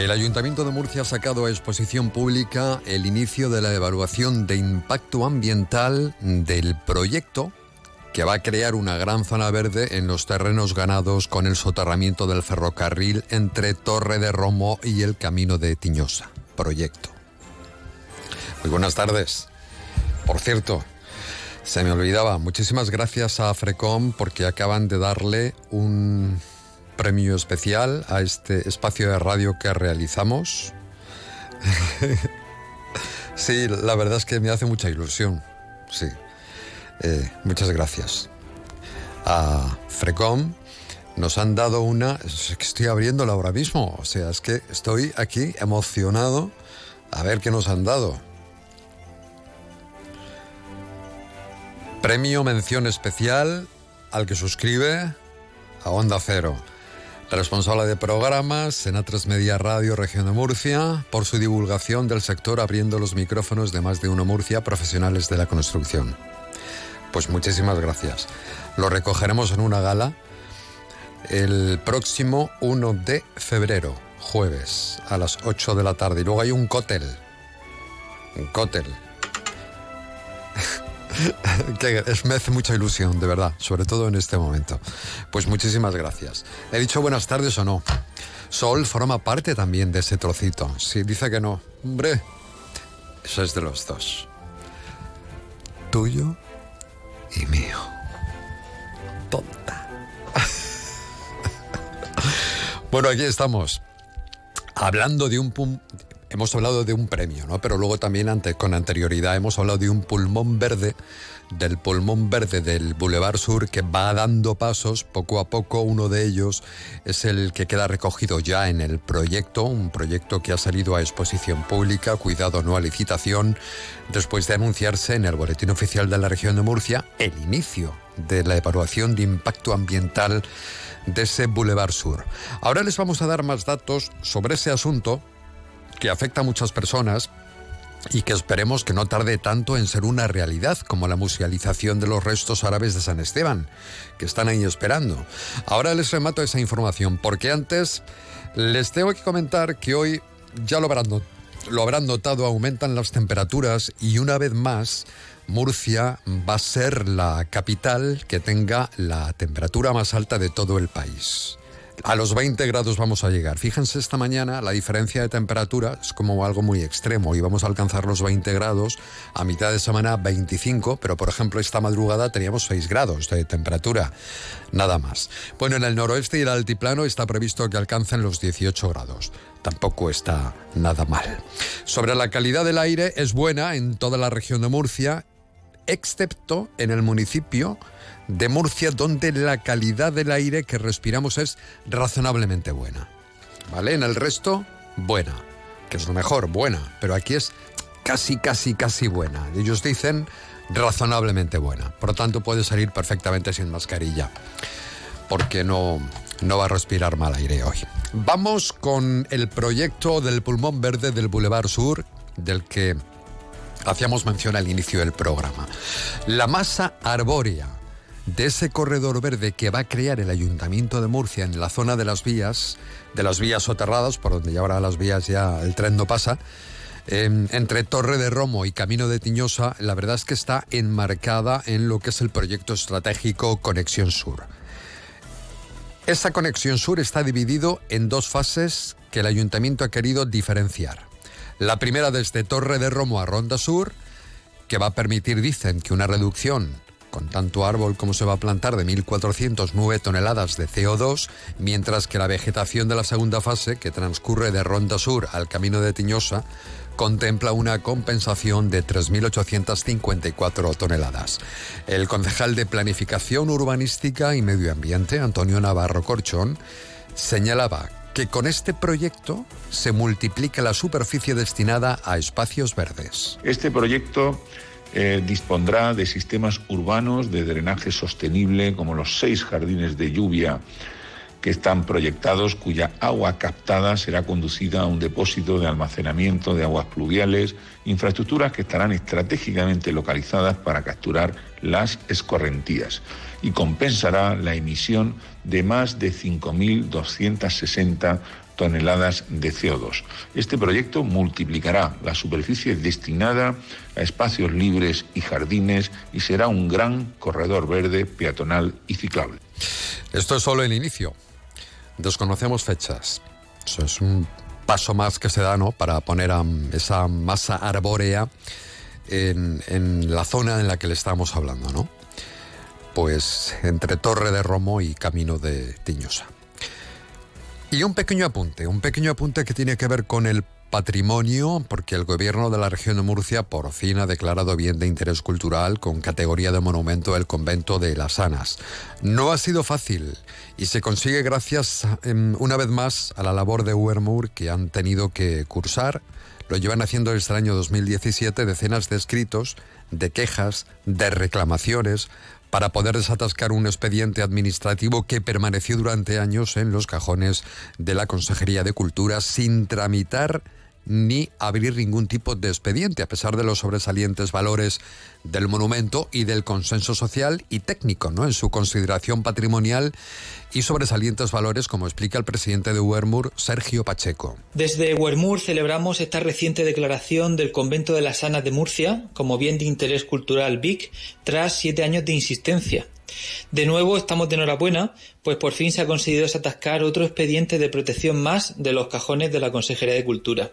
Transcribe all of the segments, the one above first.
El Ayuntamiento de Murcia ha sacado a exposición pública el inicio de la evaluación de impacto ambiental del proyecto que va a crear una gran zona verde en los terrenos ganados con el soterramiento del ferrocarril entre Torre de Romo y el Camino de Tiñosa. Proyecto. Muy buenas tardes. Por cierto, se me olvidaba, muchísimas gracias a Frecom porque acaban de darle un premio especial a este espacio de radio que realizamos. sí, la verdad es que me hace mucha ilusión. Sí. Eh, muchas gracias. A Frecom nos han dado una... Es que estoy abriéndola ahora mismo. O sea, es que estoy aquí emocionado a ver qué nos han dado. Premio mención especial al que suscribe a Onda Cero responsable de programas en A3 Media Radio Región de Murcia, por su divulgación del sector abriendo los micrófonos de más de uno Murcia, profesionales de la construcción. Pues muchísimas gracias. Lo recogeremos en una gala el próximo 1 de febrero, jueves, a las 8 de la tarde. Y luego hay un cóctel. Un cóctel que es, me hace mucha ilusión, de verdad, sobre todo en este momento. Pues muchísimas gracias. ¿He dicho buenas tardes o no? Sol forma parte también de ese trocito. Si dice que no, hombre, eso es de los dos. Tuyo y mío. Tonta. bueno, aquí estamos. Hablando de un, hemos hablado de un premio, ¿no? Pero luego también ante, con anterioridad hemos hablado de un pulmón verde, del pulmón verde del Boulevard Sur que va dando pasos poco a poco. Uno de ellos es el que queda recogido ya en el proyecto, un proyecto que ha salido a exposición pública, cuidado no a licitación, después de anunciarse en el Boletín Oficial de la Región de Murcia el inicio de la evaluación de impacto ambiental de ese Boulevard Sur. Ahora les vamos a dar más datos sobre ese asunto que afecta a muchas personas y que esperemos que no tarde tanto en ser una realidad como la musealización de los restos árabes de San Esteban, que están ahí esperando. Ahora les remato esa información porque antes les tengo que comentar que hoy ya lo habrán, lo habrán notado, aumentan las temperaturas y una vez más Murcia va a ser la capital que tenga la temperatura más alta de todo el país. A los 20 grados vamos a llegar. Fíjense esta mañana, la diferencia de temperatura es como algo muy extremo y vamos a alcanzar los 20 grados, a mitad de semana 25, pero por ejemplo esta madrugada teníamos 6 grados de temperatura, nada más. Bueno, en el noroeste y el altiplano está previsto que alcancen los 18 grados. Tampoco está nada mal. Sobre la calidad del aire es buena en toda la región de Murcia, excepto en el municipio de Murcia, donde la calidad del aire que respiramos es razonablemente buena. ¿Vale? En el resto, buena. Que es lo mejor, buena. Pero aquí es casi, casi, casi buena. Ellos dicen razonablemente buena. Por lo tanto, puede salir perfectamente sin mascarilla. Porque no, no va a respirar mal aire hoy. Vamos con el proyecto del pulmón verde del Boulevard Sur, del que hacíamos mención al inicio del programa. La masa arbórea de ese corredor verde que va a crear el Ayuntamiento de Murcia en la zona de las vías, de las vías soterradas, por donde ya ahora las vías ya el tren no pasa, em, entre Torre de Romo y Camino de Tiñosa, la verdad es que está enmarcada en lo que es el proyecto estratégico Conexión Sur. Esa conexión sur está dividido en dos fases que el ayuntamiento ha querido diferenciar. La primera desde Torre de Romo a Ronda Sur, que va a permitir, dicen, que una reducción con tanto árbol como se va a plantar, de 1.409 toneladas de CO2, mientras que la vegetación de la segunda fase, que transcurre de Ronda Sur al Camino de Tiñosa, contempla una compensación de 3.854 toneladas. El concejal de Planificación Urbanística y Medio Ambiente, Antonio Navarro Corchón, señalaba que con este proyecto se multiplica la superficie destinada a espacios verdes. Este proyecto eh, dispondrá de sistemas urbanos de drenaje sostenible como los seis jardines de lluvia que están proyectados, cuya agua captada será conducida a un depósito de almacenamiento de aguas pluviales, infraestructuras que estarán estratégicamente localizadas para capturar las escorrentías y compensará la emisión de más de 5.260 toneladas de CO2. Este proyecto multiplicará la superficie destinada a espacios libres y jardines y será un gran corredor verde, peatonal y ciclable. Esto es solo el inicio. Desconocemos fechas. Eso es un paso más que se da ¿no? para poner esa masa arbórea en, en, la zona en la que le estamos hablando, ¿no? Pues entre Torre de Romo y Camino de Tiñosa. Y un pequeño apunte, un pequeño apunte que tiene que ver con el patrimonio, porque el gobierno de la región de Murcia por fin ha declarado bien de interés cultural con categoría de monumento el convento de las Anas. No ha sido fácil y se consigue gracias, em, una vez más, a la labor de Uermur que han tenido que cursar. Lo llevan haciendo desde el año 2017 decenas de escritos, de quejas, de reclamaciones para poder desatascar un expediente administrativo que permaneció durante años en los cajones de la Consejería de Cultura sin tramitar ni abrir ningún tipo de expediente, a pesar de los sobresalientes valores del monumento y del consenso social y técnico ¿no? en su consideración patrimonial y sobresalientes valores, como explica el presidente de Huermur, Sergio Pacheco. Desde Huermur celebramos esta reciente declaración del Convento de las Anas de Murcia como bien de interés cultural BIC tras siete años de insistencia. De nuevo estamos de enhorabuena, pues por fin se ha conseguido desatascar otro expediente de protección más de los cajones de la Consejería de Cultura.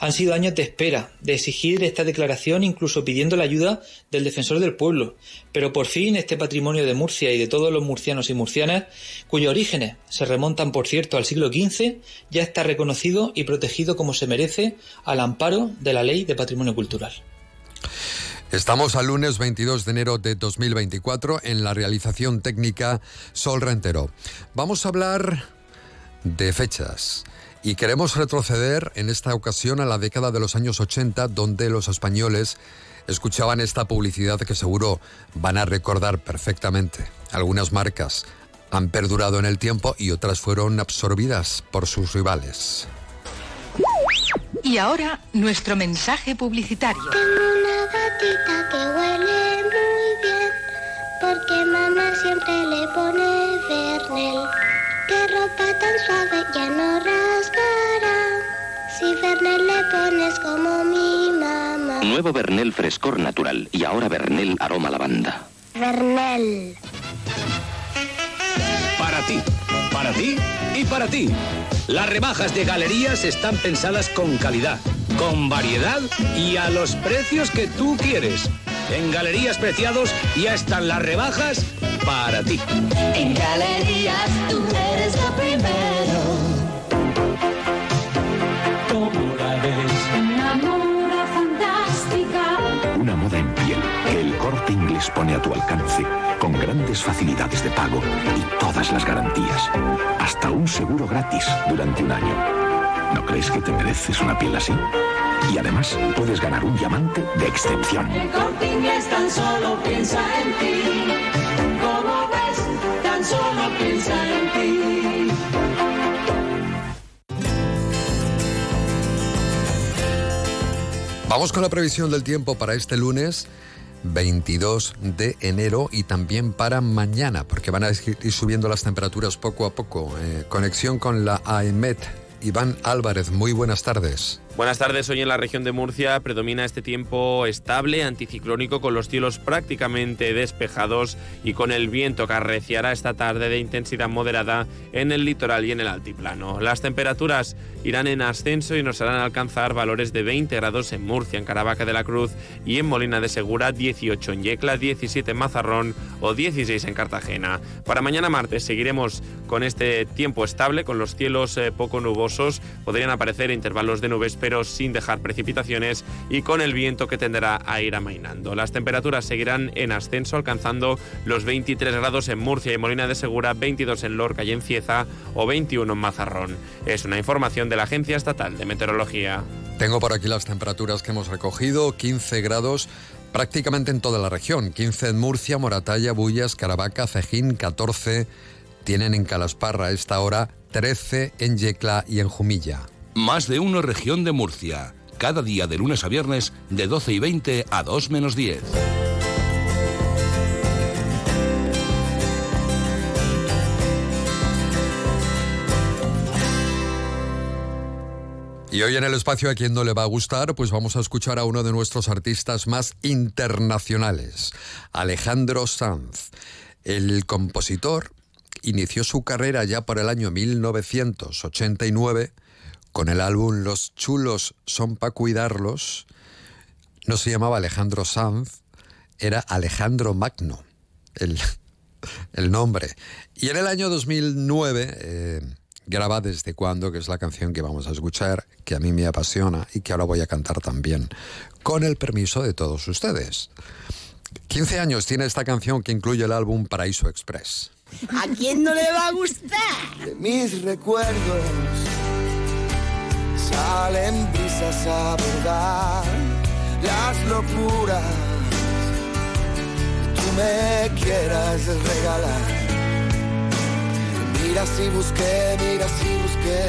Han sido años de espera, de exigir esta declaración incluso pidiendo la ayuda del defensor del pueblo, pero por fin este patrimonio de Murcia y de todos los murcianos y murcianas, cuyos orígenes se remontan por cierto al siglo XV, ya está reconocido y protegido como se merece al amparo de la Ley de Patrimonio Cultural. Estamos al lunes 22 de enero de 2024 en la realización técnica Sol Rentero. Vamos a hablar de fechas. Y queremos retroceder en esta ocasión a la década de los años 80, donde los españoles escuchaban esta publicidad que seguro van a recordar perfectamente. Algunas marcas han perdurado en el tiempo y otras fueron absorbidas por sus rivales. Y ahora, nuestro mensaje publicitario. Tengo una gatita que huele muy bien, porque mamá siempre le pone Fernel. Qué ropa tan suave ya no rasgará, si Fernel le pones como mi mamá. Nuevo Bernel frescor natural y ahora Bernel aroma lavanda. Fernel. Para ti, para ti y para ti. Las rebajas de galerías están pensadas con calidad, con variedad y a los precios que tú quieres. En Galerías Preciados ya están las rebajas para ti. En Galerías tú eres lo primero. ¿Cómo la ves? Inglés pone a tu alcance con grandes facilidades de pago y todas las garantías. Hasta un seguro gratis durante un año. ¿No crees que te mereces una piel así? Y además puedes ganar un diamante de excepción. El corte inglés tan solo piensa en ti. Como ves, tan solo piensa en ti. Vamos con la previsión del tiempo para este lunes 22 de enero y también para mañana, porque van a ir subiendo las temperaturas poco a poco. Eh, conexión con la AEMET. Iván Álvarez, muy buenas tardes. Buenas tardes, hoy en la región de Murcia predomina este tiempo estable, anticiclónico, con los cielos prácticamente despejados y con el viento que arreciará esta tarde de intensidad moderada en el litoral y en el altiplano. Las temperaturas irán en ascenso y nos harán alcanzar valores de 20 grados en Murcia, en Caravaca de la Cruz y en Molina de Segura, 18 en Yecla, 17 en Mazarrón o 16 en Cartagena. Para mañana martes seguiremos con este tiempo estable, con los cielos eh, poco nubosos, podrían aparecer intervalos de nubes pero sin dejar precipitaciones y con el viento que tenderá a ir amainando. Las temperaturas seguirán en ascenso, alcanzando los 23 grados en Murcia y Molina de Segura, 22 en Lorca y en Cieza o 21 en Mazarrón. Es una información de la Agencia Estatal de Meteorología. Tengo por aquí las temperaturas que hemos recogido, 15 grados prácticamente en toda la región, 15 en Murcia, Moratalla, Bullas, Caravaca, Cejín, 14 tienen en Calasparra a esta hora, 13 en Yecla y en Jumilla. Más de uno región de Murcia. Cada día de lunes a viernes de 12 y 20 a 2 menos 10. Y hoy en el espacio a quien no le va a gustar, pues vamos a escuchar a uno de nuestros artistas más internacionales, Alejandro Sanz. El compositor inició su carrera ya por el año 1989 con el álbum Los chulos son para cuidarlos. No se llamaba Alejandro Sanz, era Alejandro Magno, el, el nombre. Y en el año 2009 eh, graba Desde cuándo, que es la canción que vamos a escuchar, que a mí me apasiona y que ahora voy a cantar también, con el permiso de todos ustedes. 15 años tiene esta canción que incluye el álbum Paraíso Express. ¿A quién no le va a gustar? De mis recuerdos salen brisas a bordar las locuras que tú me quieras regalar. Mira si busqué, mira si busqué,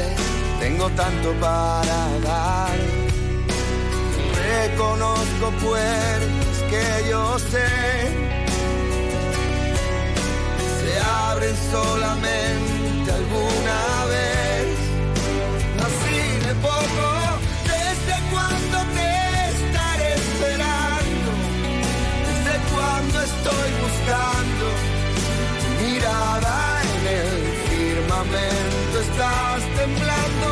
tengo tanto para dar. Reconozco puertas que yo sé se abren solamente alguna estás temblando.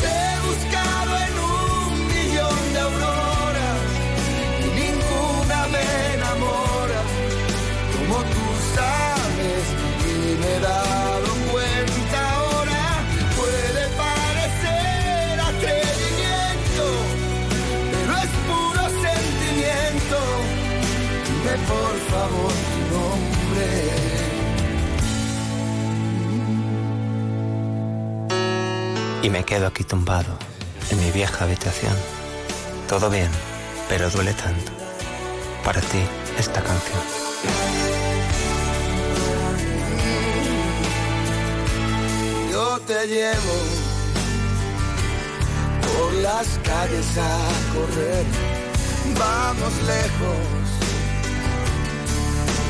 Te he buscado en un millón de auroras y ninguna me enamora como tú sabes y me he dado cuenta ahora. Puede parecer atrevimiento, pero es puro sentimiento. Dime por favor tu nombre. Y me quedo aquí tumbado, en mi vieja habitación. Todo bien, pero duele tanto. Para ti, esta canción. Yo te llevo por las calles a correr. Vamos lejos,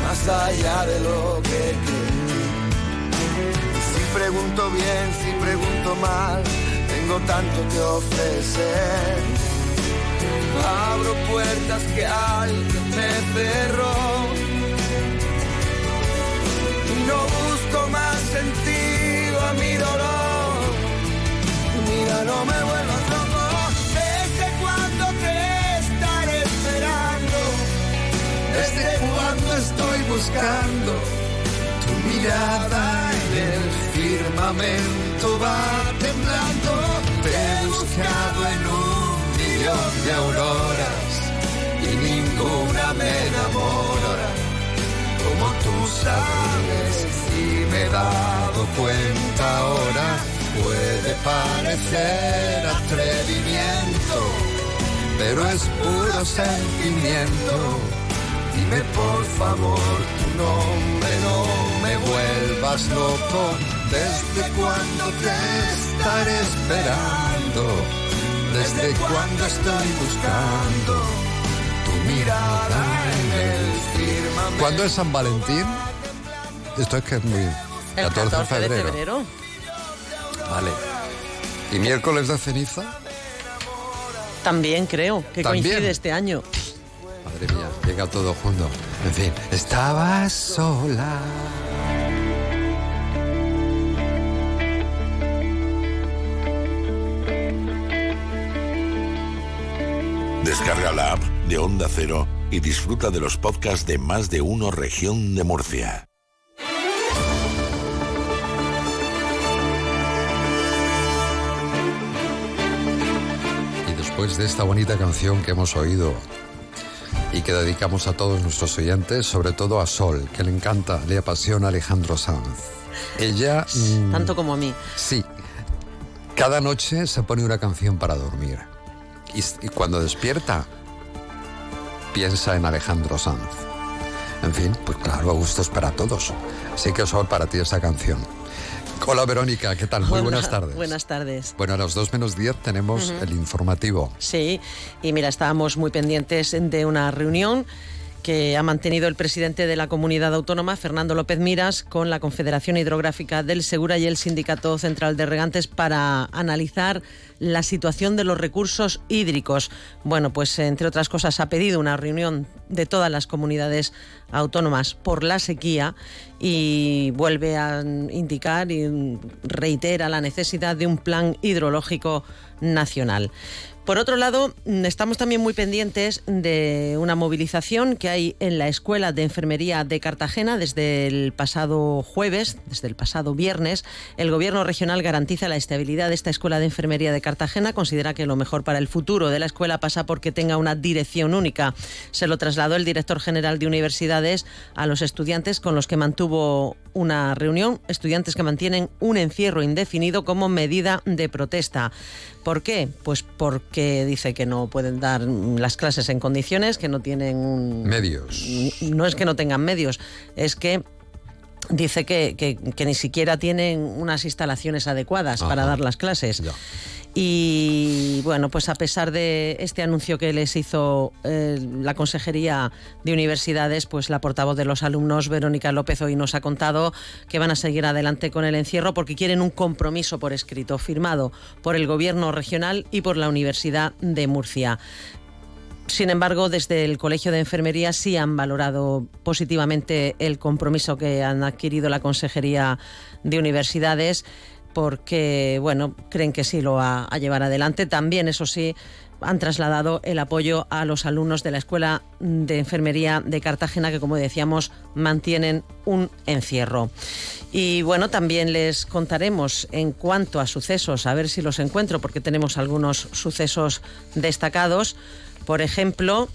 más allá de lo que crees. Pregunto bien, si pregunto mal, tengo tanto que ofrecer. Abro puertas que alguien me cerró. No busco más sentido a mi dolor. Mira, no me vuelvas loco. ¿Desde cuándo te estaré esperando? ¿Desde cuándo estoy buscando? Tu mirada el firmamento va temblando. Te he buscado en un millón de auroras y ninguna me enamora como tú sabes y me he dado cuenta ahora puede parecer atrevimiento pero es puro sentimiento dime por favor tu nombre no me vuelvas loco desde cuándo te estaré esperando desde cuándo estoy buscando tu mirada en el firmamento ¿Cuándo es San Valentín? Esto es que es muy... El 14, de febrero. Vale. ¿Y miércoles de ceniza? También creo que ¿También? coincide este año. Madre mía, llega todo junto. En fin, estaba sola. Descarga la app de Onda Cero y disfruta de los podcasts de más de uno región de Murcia. Y después de esta bonita canción que hemos oído y que dedicamos a todos nuestros oyentes, sobre todo a Sol, que le encanta, le apasiona Alejandro Sanz. Ella... mm, Tanto como a mí. Sí. Cada noche se pone una canción para dormir. Y, y cuando despierta, piensa en Alejandro Sanz. En fin, pues claro, gustos para todos. Así que Sol, para ti esa canción. Hola Verónica, ¿qué tal? Muy Hola, buenas tardes. Buenas tardes. Bueno, a las 2 menos 10 tenemos Ujú. el informativo. Sí, y mira, estábamos muy pendientes de una reunión que ha mantenido el presidente de la comunidad autónoma, Fernando López Miras, con la Confederación Hidrográfica del Segura y el Sindicato Central de Regantes para analizar la situación de los recursos hídricos. Bueno, pues entre otras cosas ha pedido una reunión de todas las comunidades autónomas por la sequía y vuelve a indicar y reitera la necesidad de un plan hidrológico nacional. Por otro lado, mm, estamos también muy pendientes de una movilización que hay en la Escuela de Enfermería de Cartagena desde el pasado jueves, desde el pasado viernes. El Gobierno regional garantiza la estabilidad de esta Escuela de Enfermería de Cartagena. Considera que lo mejor para el futuro de la escuela pasa porque tenga una dirección única. Se lo trasladó el director general de universidades a los estudiantes con los que mantuvo una reunión. Estudiantes que mantienen un encierro indefinido como medida de protesta. ¿Por qué? Pues porque dice que no pueden dar las clases en condiciones, que no tienen Medios. No es que no tengan medios, es que dice que, que- que ni siquiera tienen unas instalaciones adecuadas para dar las clases. Y bueno, pues a pesar de este anuncio que les hizo eh, la Consejería de Universidades, pues la portavoz de los alumnos, Verónica López, hoy nos ha contado que van a seguir adelante con el encierro porque quieren un compromiso por escrito firmado por el Gobierno regional y por la Universidad de Murcia. Sin embargo, desde el Colegio de Enfermería sí han valorado positivamente el compromiso que han adquirido la Consejería de Universidades porque, bueno, creen que sí lo va a llevar adelante. También, eso sí, han trasladado el apoyo a los alumnos de la Escuela de Enfermería de Cartagena que, como decíamos, mantienen un encierro. Y bueno, también les contaremos en cuanto a sucesos, a ver si los encuentro, porque tenemos algunos sucesos destacados. Por ejemplo,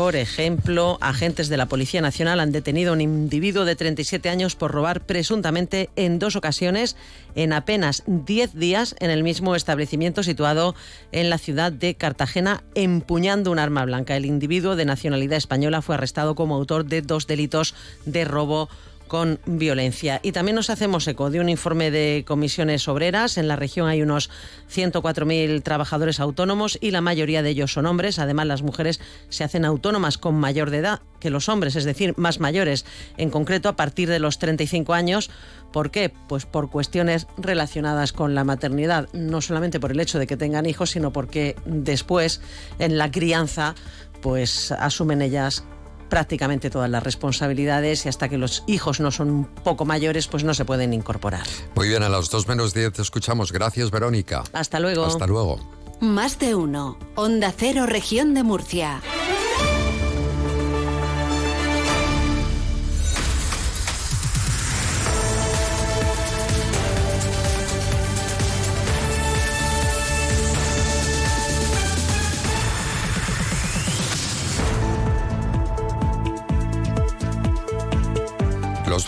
por ejemplo, agentes de la Policía Nacional han detenido a un individuo de 37 años por robar presuntamente en dos ocasiones en apenas 10 días en el mismo establecimiento situado en la ciudad de Cartagena, empuñando un arma blanca. El individuo de nacionalidad española fue arrestado como autor de dos delitos de robo con violencia. Y también nos hacemos eco de un informe de comisiones obreras. En la región hay unos 104.000 trabajadores autónomos y la mayoría de ellos son hombres. Además, las mujeres se hacen autónomas con mayor de edad que los hombres, es decir, más mayores, en concreto a partir de los 35 años. ¿Por qué? Pues por cuestiones relacionadas con la maternidad, no solamente por el hecho de que tengan hijos, sino porque después, en la crianza, pues asumen ellas prácticamente todas las responsabilidades y hasta que los hijos no son un poco mayores, pues no se pueden incorporar. Muy bien, a las 2 menos 10 te escuchamos. Gracias, Verónica. Hasta luego. Hasta luego. Más de uno. Onda Cero, Región de Murcia.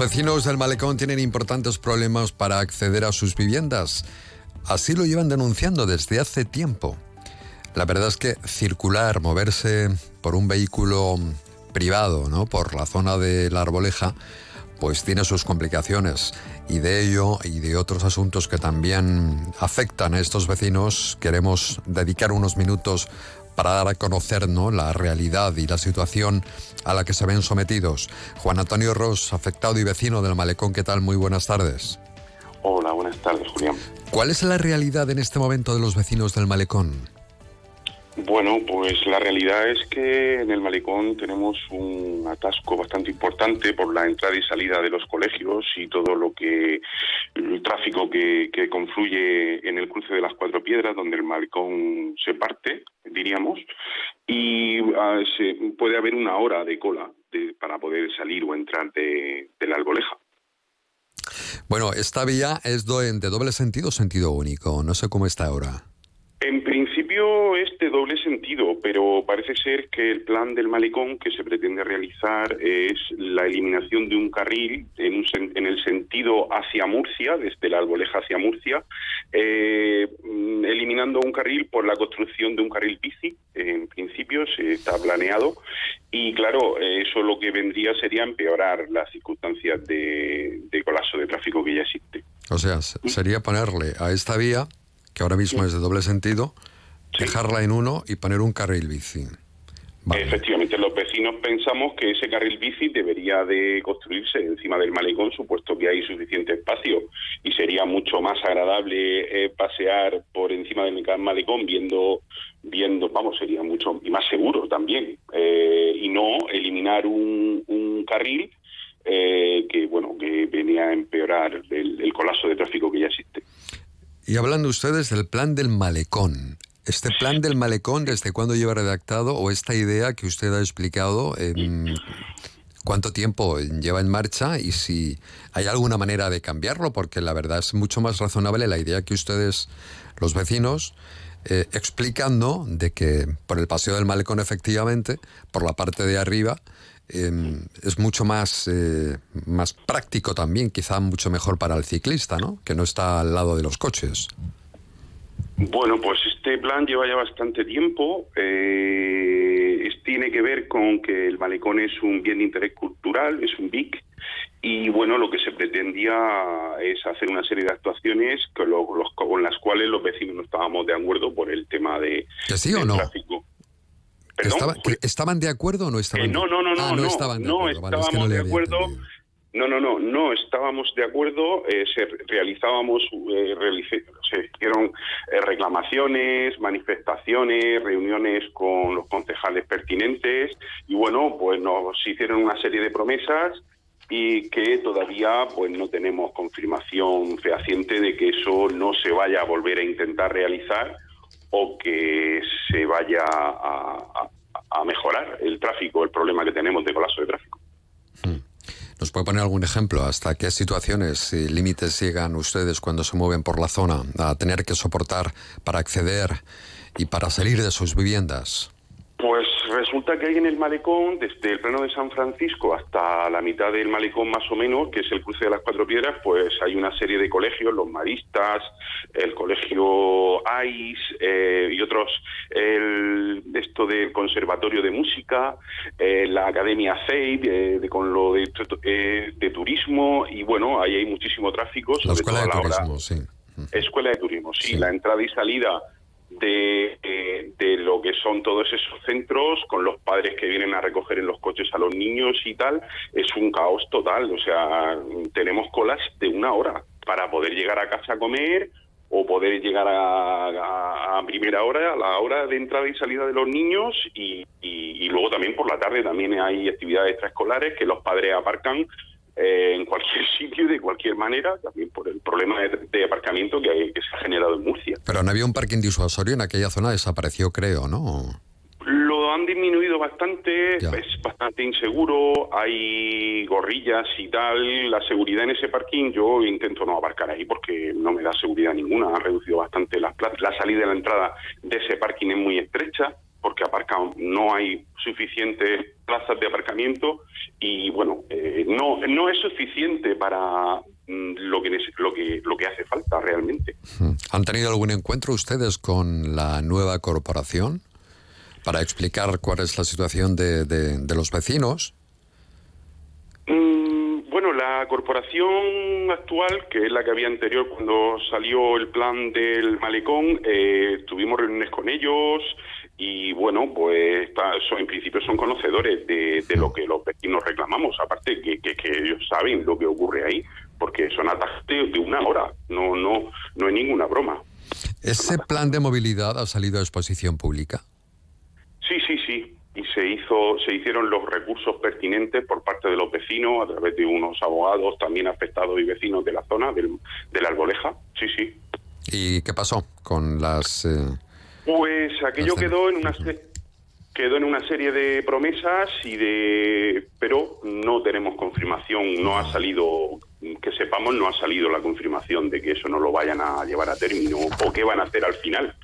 Vecinos del malecón tienen importantes problemas para acceder a sus viviendas. Así lo llevan denunciando desde hace tiempo. La verdad es que circular, moverse por un vehículo privado, ¿no? Por la zona de la arboleja, pues tiene sus complicaciones. Y de ello y de otros asuntos que también afectan a estos vecinos, queremos dedicar unos minutos para dar a conocer ¿no? la realidad y la situación a la que se ven sometidos. Juan Antonio Ross, afectado y vecino del Malecón, ¿qué tal? Muy buenas tardes. Hola, buenas tardes, Julián. ¿Cuál es la realidad en este momento de los vecinos del Malecón? Bueno, pues la realidad es que en el malecón tenemos un atasco bastante importante por la entrada y salida de los colegios y todo lo que el tráfico que, que confluye en el cruce de las Cuatro Piedras, donde el malecón se parte, diríamos, y ah, se, puede haber una hora de cola de- para poder salir o entrar de, de la Algoleja. Bueno, esta vía es de doble sentido o sentido único. No sé cómo está ahora. En principio es sentido, pero parece ser que el plan del malecón que se pretende realizar es la eliminación de un carril en, un sen- en el sentido hacia Murcia, desde la Alboleja hacia Murcia, eh, mm, eliminando un carril por la construcción de un carril bici. En principio se está planeado y claro, eso lo que vendría sería empeorar las circunstancias de, de colapso de tráfico que ya existe. O sea, sería ponerle a esta vía, que ahora mismo es de doble sentido, dejarla en uno y poner un carril bici. Efectivamente, los vecinos pensamos que ese carril bici debería de construirse encima del malecón, supuesto que hay suficiente espacio y sería mucho más agradable eh, pasear por encima del malecón viendo, viendo, vamos, sería mucho y más seguro también eh, y no eliminar un, un carril eh, que bueno que venía a empeorar el, el colapso de tráfico que ya existe. Y hablando ustedes del plan del malecón. ¿Este plan del malecón desde cuándo lleva redactado o esta idea que usted ha explicado, cuánto tiempo lleva en marcha y si hay alguna manera de cambiarlo? Porque la verdad es mucho más razonable la idea que ustedes, los vecinos, eh, explican, ¿no? De que por el paseo del malecón efectivamente, por la parte de arriba, em, es mucho más, eh, más práctico también, quizá mucho mejor para el ciclista, ¿no? Que no está al lado de los coches. Bueno, pues este plan lleva ya bastante tiempo. eh, tiene que ver con que el malecón es un bien de interés cultural, es un BIC. Y bueno, lo que se pretendía es hacer una serie de actuaciones con, lo- los- con las cuales los vecinos no estábamos de acuerdo por el tema de ¿Que sí o no? tráfico. ¿Que estaba- que ¿Estaban de acuerdo o no estaban? Eh, no, no, no, no, Ah, no, no, estaban de no acuerdo. Vale, es que estábamos no de acuerdo. entendido. No, no, no, no estábamos de acuerdo. eh, se realizábamos, eh, se hicieron eh, reclamaciones, manifestaciones, reuniones con los concejales pertinentes y bueno, pues nos hicieron una serie de promesas y que todavía pues no tenemos confirmación fehaciente de que eso no se vaya a volver a intentar realizar o que se vaya a, a- mejorar el tráfico, el problema que tenemos de colapso de tráfico. ¿Nos puede poner algún ejemplo? ¿Hasta qué situaciones y límites llegan ustedes cuando se mueven por la zona a tener que soportar para acceder y para salir de sus viviendas? Resulta que hay en el malecón, desde el plano de San Francisco hasta la mitad del malecón más o menos, que es el cruce de las Cuatro Piedras, pues hay una serie de colegios, los maristas, el colegio AIS eh, y otros, el, esto del Conservatorio de Música, eh, la Academia CEIB, eh, de, con lo de, eh, de turismo, y bueno, ahí hay muchísimo tráfico. La sobre escuela de todo la hora- turismo, sí. Escuela de Turismo, sí, la entrada y salida de, eh, de lo que son todos esos centros, con los padres que vienen a recoger en los coches a los niños y tal, es un caos total. O sea, tenemos colas de una hora para poder llegar a casa a comer o poder llegar a, a- primera hora, a la hora de entrada y salida de los niños y, y- y luego también por la tarde también hay actividades extraescolares que los padres aparcan eh, en cualquier sitio de cualquier manera, también por el problema de, de aparcamiento que, hay- que se ha generado en Murcia. Pero no había un parking disuasorio en aquella zona, desapareció, creo, ¿no? Lo han disminuido bastante, es bastante inseguro, hay gorrillas y tal. La seguridad en ese parking, yo intento no aparcar ahí porque no me da seguridad ninguna. Ha reducido bastante las plazas. La salida y la entrada de ese parking es muy estrecha porque aparca, no hay suficientes plazas de aparcamiento y bueno, eh, no, no es suficiente para mm, lo que, lo, que, lo que hace falta realmente. ¿Han tenido algún encuentro ustedes con la nueva corporación para explicar cuál es la situación de, de- de los vecinos? Mm, Bueno, la corporación actual, que es la que había anterior cuando salió el plan del malecón, eh, tuvimos reuniones con ellos y bueno, pues son- en principio son conocedores de, de lo que los vecinos reclamamos, aparte que, que- que ellos saben lo que ocurre ahí, porque son de de una hora, no, no, no es ninguna broma. ¿Ese plan de movilidad ha salido a exposición pública? Sí, sí, sí. Y se hizo, se hicieron los recursos pertinentes por parte de los vecinos, a través de unos abogados también afectados y vecinos de la zona, del, de la Alboleja. Sí, sí. ¿Y qué pasó con las...? eh, Pues aquello quedó en una quedó en una serie de promesas y de pero no tenemos confirmación, no ha salido que sepamos no ha salido la confirmación de que eso no lo vayan a llevar a término o qué van a hacer al final.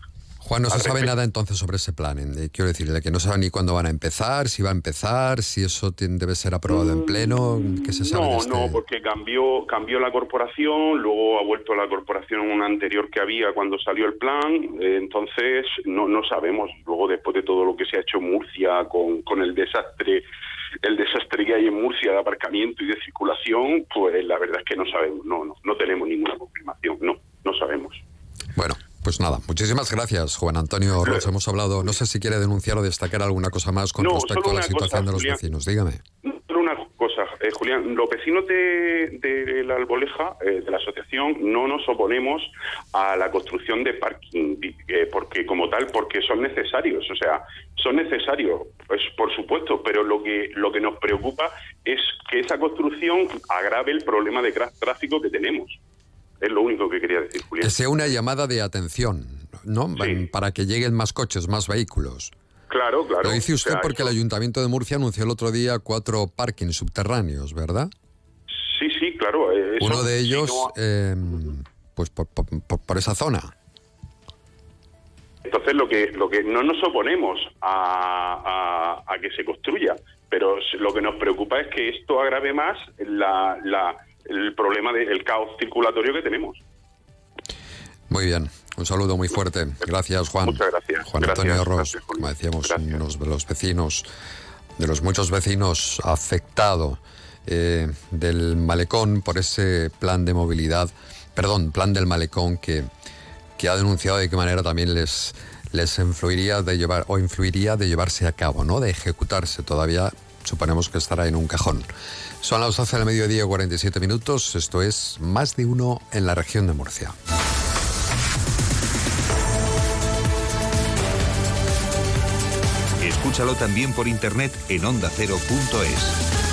Juan, no se sabe nada entonces sobre ese plan. de- quiero decir, de que no sabe ni cuándo van a empezar, si va a empezar, si eso debe ser aprobado en pleno, ¿qué se sabe de No, este? no, porque cambió cambió la corporación, luego ha vuelto la corporación una anterior que había cuando salió el plan, eh, entonces no no sabemos. Luego después de todo lo que se ha hecho en Murcia con, con el desastre el desastre que hay en Murcia de aparcamiento y de circulación, pues la verdad es que no sabemos, no no no tenemos ninguna confirmación, no no sabemos. Pues nada, muchísimas gracias, Juan Antonio Ross. Hemos hablado, no sé si quiere denunciar o destacar alguna cosa más con No, respecto a la situación cosa, de los Julián. vecinos. Dígame. Solo una cosa, eh, Julián, los vecinos de, de la Alboleja, eh, de la asociación, no nos oponemos a la construcción de parking, eh, porque como tal, porque son necesarios, o sea, son necesarios, pues por supuesto, pero lo que lo que nos preocupa es que esa construcción agrave el problema de tráfico que tenemos. Es lo único que quería decir, Julián. Que sea una llamada de atención, ¿no? Para que lleguen más coches, más vehículos. Claro, claro. Lo dice o usted sea, porque el Ayuntamiento de Murcia anunció el otro día cuatro parkings subterráneos, ¿verdad? Sí, sí, claro. eh, eso, Uno de ellos, eh, pues por, por- esa zona. Entonces lo que lo que no nos oponemos a, a- a que se construya, pero lo que nos preocupa es que esto agrave más la, la- el problema del caos circulatorio que tenemos. Muy bien, un saludo muy fuerte. Gracias, Juan. Muchas gracias. Juan Gracias, Antonio Ross, gracias, como decíamos, unos de los vecinos, de los muchos vecinos afectados eh, del malecón por ese plan de movilidad, perdón, plan del malecón que, que ha denunciado de qué manera también les, les influiría de llevar o influiría de llevarse a cabo, ¿no? De ejecutarse todavía. Suponemos que estará en un cajón. Son las 12 del mediodía, 47 minutos. Esto es más de uno en la región de Murcia. Escúchalo también por internet en ondacero.es.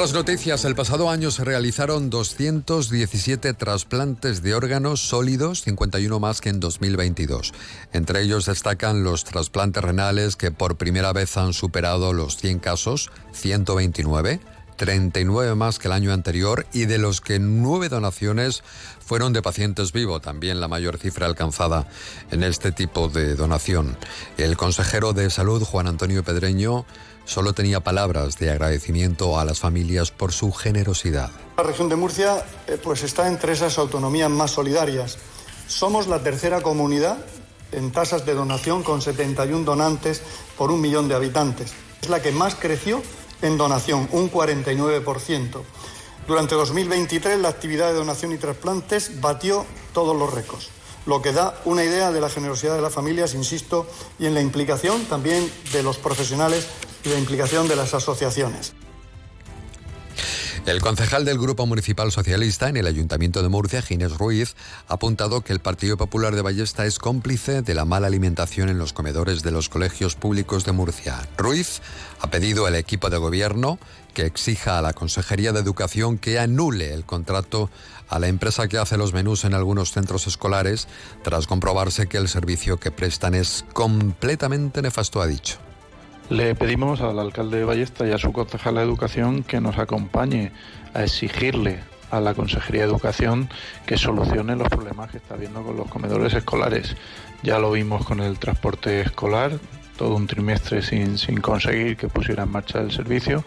Otras noticias. El pasado año se realizaron 217 trasplantes de órganos sólidos, 51 más que en 2022. Entre ellos destacan los trasplantes renales que por primera vez han superado los 100 casos, 129. 39 más que el año anterior y de los que nueve donaciones fueron de pacientes vivos, también la mayor cifra alcanzada en este tipo de donación. El consejero de salud, Juan Antonio Pedreño, solo tenía palabras de agradecimiento a las familias por su generosidad. La región de Murcia eh, pues está entre esas autonomías más solidarias. Somos la tercera comunidad en tasas de donación con 71 donantes por un millón de habitantes. Es la que más creció en donación, un 49%. Durante 2023 la actividad de donación y trasplantes batió todos los récords, lo que da una idea de la generosidad de las familias, insisto, y en la implicación también de los profesionales y la implicación de las asociaciones. El concejal del Grupo Municipal Socialista en el Ayuntamiento de Murcia, Ginés Ruiz, ha apuntado que el Partido Popular de Ballesta es cómplice de la mala alimentación en los comedores de los colegios públicos de Murcia. Ruiz ha pedido al equipo de gobierno que exija a la Consejería de Educación que anule el contrato a la empresa que hace los menús en algunos centros escolares tras comprobarse que el servicio que prestan es completamente nefasto, ha dicho. Le pedimos al alcalde de Ballesta y a su concejal de Educación que nos acompañe a exigirle a la Consejería de Educación que solucione los problemas que está habiendo con los comedores escolares. Ya lo vimos con el transporte escolar, todo un trimestre sin, sin conseguir que pusiera en marcha el servicio.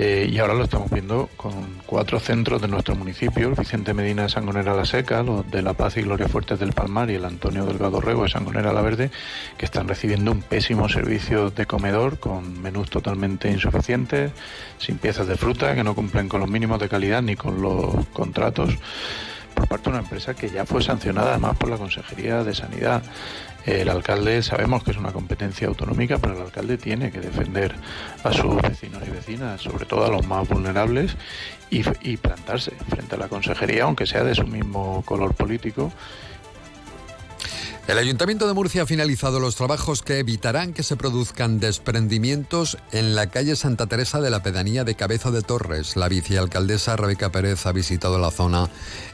Eh, y ahora lo estamos viendo con cuatro centros de nuestro municipio, el Vicente Medina de Sangonera La Seca, los de La Paz y Gloria Fuertes del Palmar y el Antonio Delgado Rego de Sangonera La Verde, que están recibiendo un pésimo servicio de comedor con menús totalmente insuficientes, sin piezas de fruta, que no cumplen con los mínimos de calidad ni con los contratos por parte de una empresa que ya fue sancionada además por la Consejería de Sanidad. El alcalde sabemos que es una competencia autonómica, pero el alcalde tiene que defender a sus vecinos y vecinas, sobre todo a los más vulnerables, y, plantarse frente a la consejería, aunque sea de su mismo color político, el Ayuntamiento de Murcia ha finalizado los trabajos que evitarán que se produzcan desprendimientos en la calle Santa Teresa de la pedanía de Cabezo de Torres. La vicealcaldesa Rebeca Pérez ha visitado la zona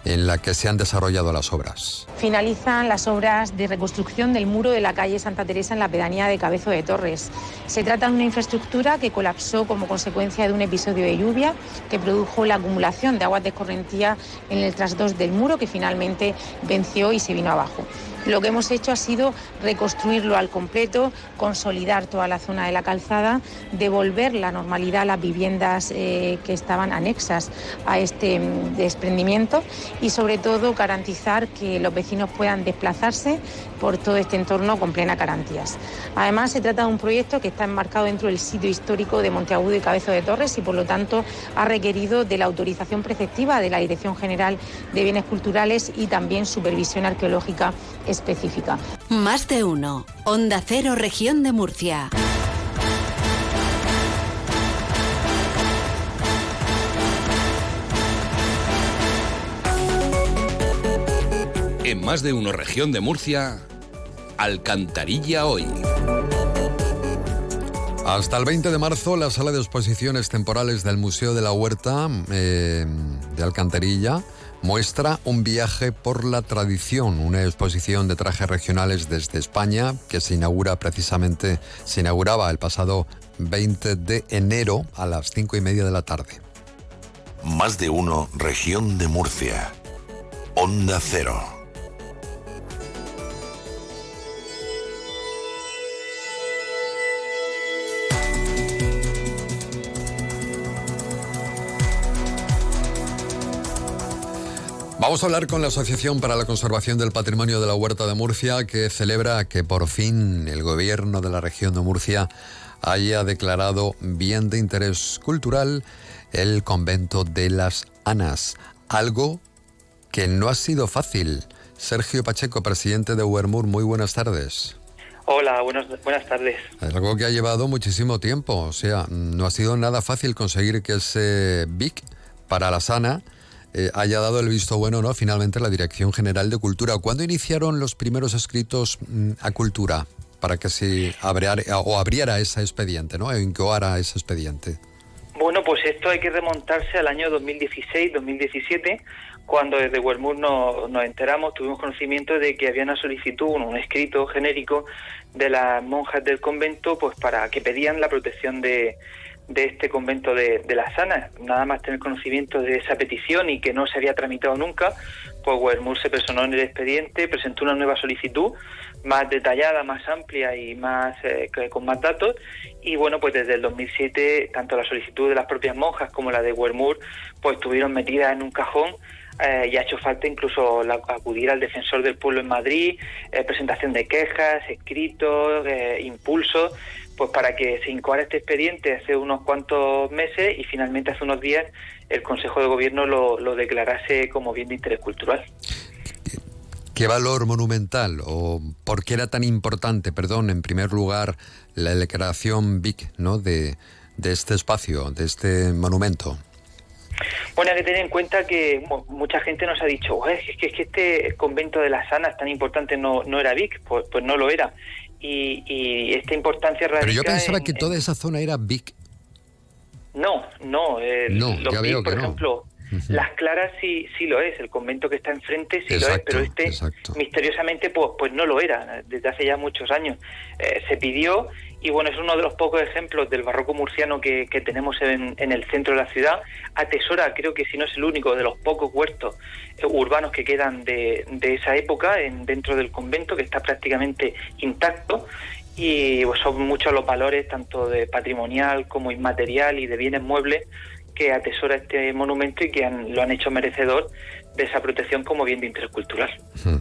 en la que se han desarrollado las obras. Finalizan las obras de reconstrucción del muro de la calle Santa Teresa en la pedanía de Cabezo de Torres. Se trata de una infraestructura que colapsó como consecuencia de un episodio de lluvia que produjo la acumulación de aguas de escorrentía en el trasdos del muro que finalmente venció y se vino abajo. Lo que hemos hecho ha sido reconstruirlo al completo, consolidar toda la zona de la calzada, devolver la normalidad a las viviendas eh, que estaban anexas a este mm, desprendimiento y sobre todo garantizar que los vecinos puedan desplazarse por todo este entorno con plenas garantías. Además, se trata de un proyecto que está enmarcado dentro del sitio histórico de Monteagudo y Cabezo de Torres y, por lo tanto, ha requerido de la autorización preceptiva de la Dirección General de Bienes Culturales y también supervisión arqueológica específica. Más de uno. Onda Cero, Región de Murcia. En más de uno región de Murcia, Alcantarilla hoy. Hasta el 20 de marzo, la sala de exposiciones temporales del Museo de la Huerta eh, de Alcantarilla muestra un viaje por la tradición, una exposición de trajes regionales desde España que se inaugura precisamente, se inauguraba el pasado 20 de enero a las 5 y media de la tarde. Más de uno, región de Murcia. Onda Cero. Vamos a hablar con la Asociación para la Conservación del Patrimonio de la Huerta de Murcia, que celebra que por fin el gobierno de la región de Murcia haya declarado bien de interés cultural el convento de las Anas, algo que no ha sido fácil. Sergio Pacheco, presidente de Huermur, muy buenas tardes. Hola, buenas, buenas tardes. Es algo que ha llevado muchísimo tiempo, o sea, no ha sido nada fácil conseguir que ese BIC para la sana eh, haya dado el visto bueno, ¿no? Finalmente la Dirección General de Cultura. ¿Cuándo iniciaron los primeros escritos mm, a Cultura para que se abriera, o abriera ese expediente, ¿no? incoara ese expediente. Bueno, pues esto hay que remontarse al año 2016-2017, cuando desde Huermur nos, nos, enteramos, tuvimos conocimiento de que había una solicitud, un escrito genérico de las monjas del convento, pues para que pedían la protección de, de este convento de, de la Sana. Nada más tener conocimiento de esa petición y que no se había tramitado nunca, pues Wermur se personó en el expediente, presentó una nueva solicitud más detallada, más amplia y más eh, con más datos. Y bueno, pues desde el 2007, tanto la solicitud de las propias monjas como la de Wermur, pues estuvieron metidas en un cajón eh, y ha hecho falta incluso acudir al defensor del pueblo en Madrid, eh, presentación de quejas, escritos, eh, impulsos pues para que se incoara este expediente hace unos cuantos meses y finalmente hace unos días el Consejo de Gobierno lo, lo declarase como bien de interés cultural. ¿Qué valor monumental o por qué era tan importante, perdón, en primer lugar, la declaración BIC ¿no? de, de este espacio, de este monumento? Bueno, hay que tener en cuenta que mucha gente nos ha dicho, es que, es que este convento de las Sanas tan importante no, no era Vic, pues, pues no lo era. Y, esta importancia radica Pero yo pensaba que toda esa zona era Vic. No, no. No, ya veo por que ejemplo, Las Claras sí, sí lo es, el convento que está enfrente sí lo es, pero este misteriosamente pues, pues no lo era desde hace ya muchos años. Eh, se pidió y bueno, es uno de los pocos ejemplos del barroco murciano que, tenemos en, el centro de la ciudad. Atesora, creo que si no es el único de los pocos huertos eh, urbanos que quedan de, esa época en, dentro del convento, que está prácticamente intacto. Y pues, son muchos los valores, tanto de patrimonial como inmaterial y de bienes muebles, que atesora este monumento y que lo han hecho merecedor de esa protección como bien de interés cultural. Hmm.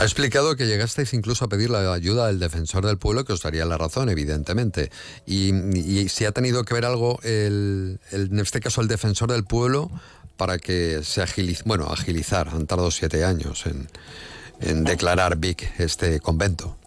Ha explicado que llegasteis incluso a pedir la ayuda del defensor del pueblo, que os daría la razón, evidentemente. Y, si ha tenido que ver algo, el, en este caso, el defensor del pueblo, para que se agilice, bueno, agilizar, han tardado siete años en, en declarar Vic este convento.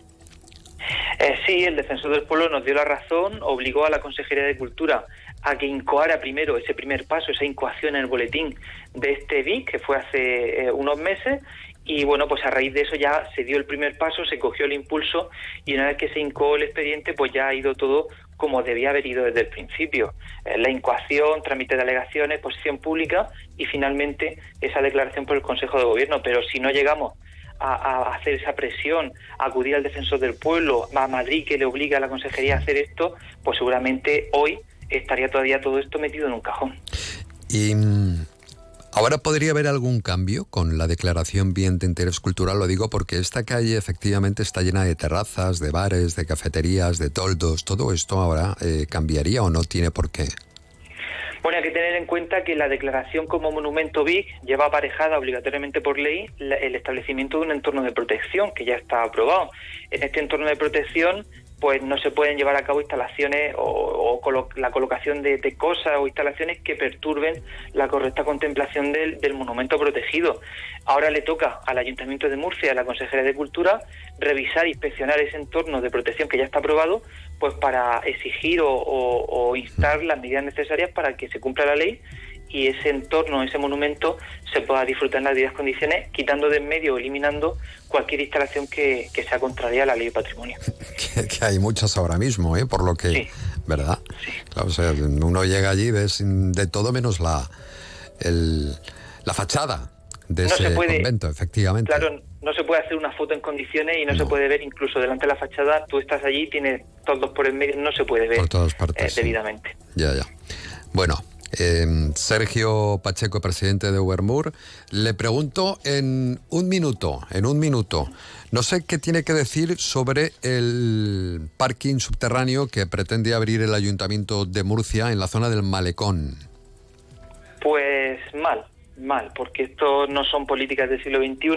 Eh, sí, el defensor del pueblo nos dio la razón, obligó a la Consejería de Cultura a que incoara primero ese primer paso, esa incoación en el boletín de este BIC, que fue hace eh, unos meses, y bueno, pues a raíz de eso ya se dio el primer paso, se cogió el impulso, y una vez que se incoó el expediente, pues ya ha ido todo como debía haber ido desde el principio. Eh, la incoación, trámite de alegaciones, posición pública y finalmente esa declaración por el Consejo de Gobierno. Pero si no llegamos a, hacer esa presión, acudir al defensor del pueblo, a Madrid que le obliga a la consejería a hacer esto, pues seguramente hoy estaría todavía todo esto metido en un cajón. Y mm, ahora podría haber algún cambio con la declaración bien de interés cultural, lo digo porque esta calle efectivamente está llena de terrazas, de bares, de cafeterías, de toldos, todo esto ahora eh, cambiaría o no tiene por qué. Bueno, hay que tener en cuenta que la declaración como monumento BIC lleva aparejada obligatoriamente por ley el establecimiento de un entorno de protección que ya está aprobado. En este entorno de protección pues no se pueden llevar a cabo instalaciones o, o la colocación de, cosas o instalaciones que perturben la correcta contemplación del, del, monumento protegido. Ahora le toca al Ayuntamiento de Murcia, a la Consejería de Cultura, revisar, inspeccionar ese entorno de protección que ya está aprobado, pues para exigir o, o, o instar las medidas necesarias para que se cumpla la ley y ese entorno, ese monumento, se pueda disfrutar en las debidas condiciones, quitando de en medio o eliminando cualquier instalación que, que, sea contraria a la ley de patrimonio. que, que, hay muchas ahora mismo, ¿eh? por lo que, sí. ¿verdad? Sí. Claro, o sea, uno llega allí ves de todo menos la, el, la fachada de no ese se puede, convento, efectivamente. Claro, no se puede hacer una foto en condiciones y no, no, se puede ver incluso delante de la fachada, tú estás allí, tienes todos por el medio, no se puede ver por todas partes, eh, debidamente. Sí. Ya, ya. Bueno, eh, Sergio Pacheco, presidente de Ubermur, le pregunto en un minuto, en un minuto, no sé qué tiene que decir sobre el parking subterráneo que pretende abrir el Ayuntamiento de Murcia en la zona del Malecón. Pues mal, mal, porque esto no son políticas del siglo XXI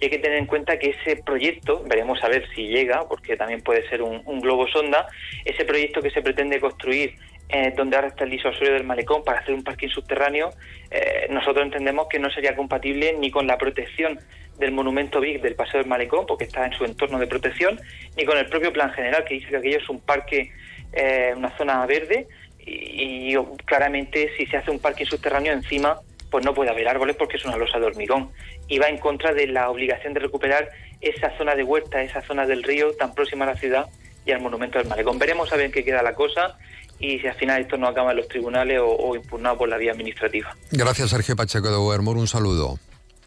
y hay que tener en cuenta que ese proyecto, veremos a ver si llega, porque también puede ser un globo sonda, ese proyecto que se pretende construir eh, donde ahora está el disuasorio del malecón para hacer un parking subterráneo, eh, nosotros entendemos que no sería compatible ni con la protección del monumento Big del Paseo del Malecón, porque está en su entorno de protección, ni con el propio plan general, que dice que aquello es un parque, eh, una zona verde, y, claramente si se hace un parking subterráneo encima, pues no puede haber árboles porque es una losa de hormigón, y va en contra de la obligación de recuperar esa zona de huerta, esa zona del río tan próxima a la ciudad y al monumento del Malecón. Veremos a ver en qué queda la cosa y si al final esto no acaba en los tribunales o, o impugnado por la vía administrativa. Gracias, Sergio Pacheco de Huermor. Un saludo.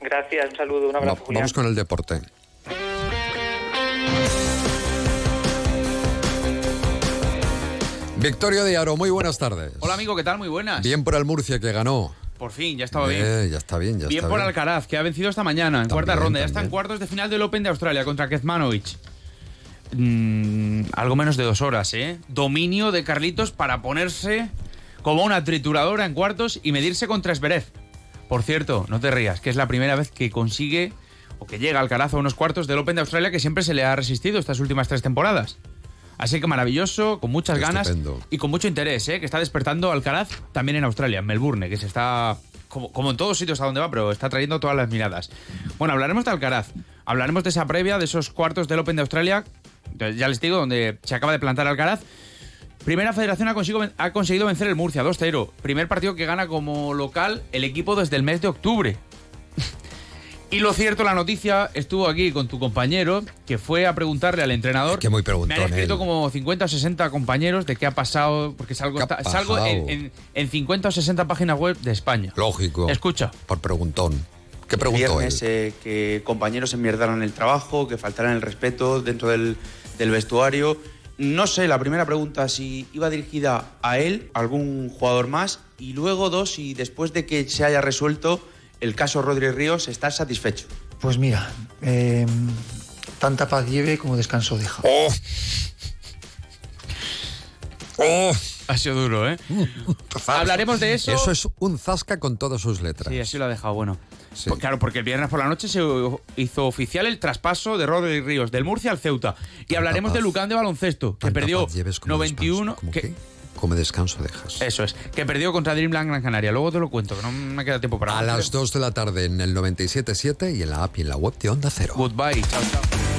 Gracias, un saludo, un abrazo. Va, vamos con el deporte. Victorio de Aro, muy buenas tardes. Hola amigo, ¿qué tal? Muy buenas. Bien por el Murcia que ganó. Por fin, ya estaba bien. Eh, ya está bien, ya bien está por bien. Alcaraz, que ha vencido esta mañana en También, cuarta ronda. Ya está en cuartos de final del Open de Australia contra Kezmanovic. Mm, algo menos de dos horas, ¿eh? Dominio de Carlitos para ponerse como una trituradora en cuartos y medirse contra Esberev. Por cierto, no te rías, que es la primera vez que consigue o que llega Alcaraz a unos cuartos del Open de Australia que siempre se le ha resistido estas últimas tres temporadas. Así que maravilloso, con muchas ganas y con mucho interés, ¿eh? que está despertando Alcaraz también en Australia, en Melbourne, que se está, como, como en todos sitios a donde va, pero está trayendo todas las miradas. Bueno, hablaremos de Alcaraz, hablaremos de esa previa, de esos cuartos del Open de Australia, ya les digo, donde se acaba de plantar Alcaraz. Primera Federación ha conseguido, ha conseguido vencer el Murcia 2-0. Primer partido que gana como local el equipo desde el mes de octubre. Y lo cierto, la noticia estuvo aquí con tu compañero, que fue a preguntarle al entrenador. Que muy Me preguntón han escrito él. como 50 o 60 compañeros de qué ha pasado, porque es algo, ¿Qué ha está- es algo en, en- en 50 o 60 páginas web de España. Lógico. Escucha. Por preguntón. ¿Qué preguntó él? eh, que compañeros enmierdaran el trabajo, que faltaran el respeto dentro del, del vestuario. No sé, la primera pregunta, si iba dirigida a él, a algún jugador más, y luego dos, si después de que se haya resuelto el caso Rodríguez Ríos, estás satisfecho. Pues mira, eh, tanta paz lleve como descanso deja. ¡Oh! ¡Oh! Ha sido duro, ¿eh? Hablaremos de eso. Eso es un zasca con todas sus letras. Sí, así lo ha dejado bueno. Pues claro, porque el viernes por la noche se hizo oficial el traspaso de Rodri Ríos del Murcia al Ceuta. Y hablaremos de Lucán de baloncesto, que perdió paz lleves como 91. ¿Cómo que- como descanso dejas. Eso es. Que perdió contra Dreamland Gran Canaria. Luego te lo cuento, que no me queda tiempo para A las 2 de la tarde en el 97.7 y en la app y en la web de Onda Cero. Goodbye. Chao, chao.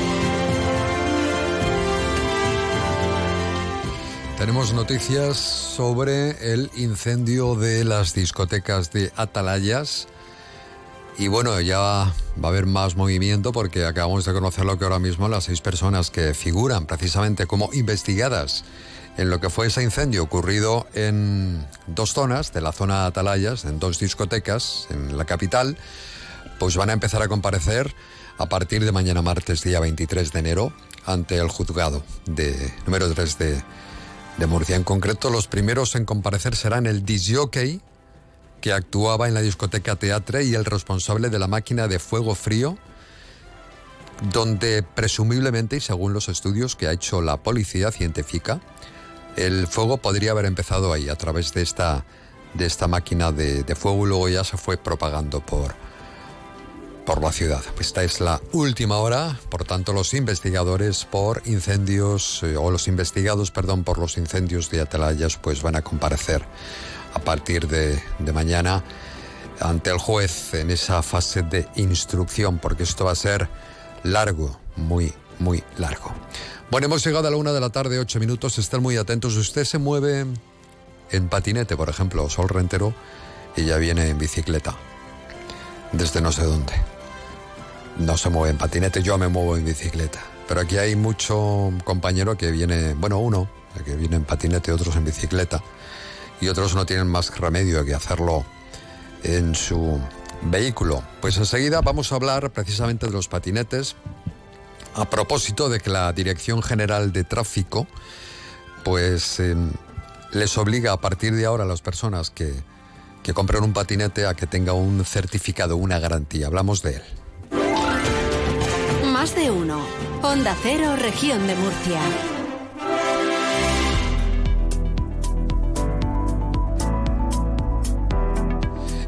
Tenemos noticias sobre el incendio de las discotecas de Atalayas. Y bueno, ya va a haber más movimiento porque acabamos de conocerlo que ahora mismo las seis personas que figuran precisamente como investigadas en lo que fue ese incendio ocurrido en dos zonas de la zona Atalayas, en dos discotecas en la capital, pues van a empezar a comparecer a partir de mañana martes, día 23 de enero, ante el juzgado de número 3 de, de Murcia. En concreto, los primeros en comparecer serán el disjockey, que actuaba en la discoteca Teatre, y el responsable de la máquina de fuego frío, donde presumiblemente, y según los estudios que ha hecho la policía científica, el fuego podría haber empezado ahí, a través de esta, de esta máquina de, de fuego, y luego ya se fue propagando por, por la ciudad. Esta es la última hora, por tanto los investigadores por incendios, eh, o los investigados, perdón, por los incendios de Atalayas, pues van a comparecer a partir de, de mañana ante el juez en esa fase de instrucción, porque esto va a ser largo, muy, muy largo. Bueno, hemos llegado a la una de la tarde, ocho minutos, estén muy atentos. Usted se mueve en patinete, por ejemplo, Sol Rentero, y ya viene en bicicleta, desde no sé dónde. No se mueve en patinete, yo me muevo en bicicleta. Pero aquí hay mucho compañero que viene, bueno, uno que viene en patinete, otros en bicicleta, y otros no tienen más remedio que hacerlo en su vehículo. Pues enseguida vamos a hablar precisamente de los patinetes, a propósito de que la Dirección General de Tráfico, pues eh, les obliga a partir de ahora a las personas que, que compren un patinete a que tenga un certificado, una garantía. Hablamos de él. Más de uno. Onda Cero, región de Murcia.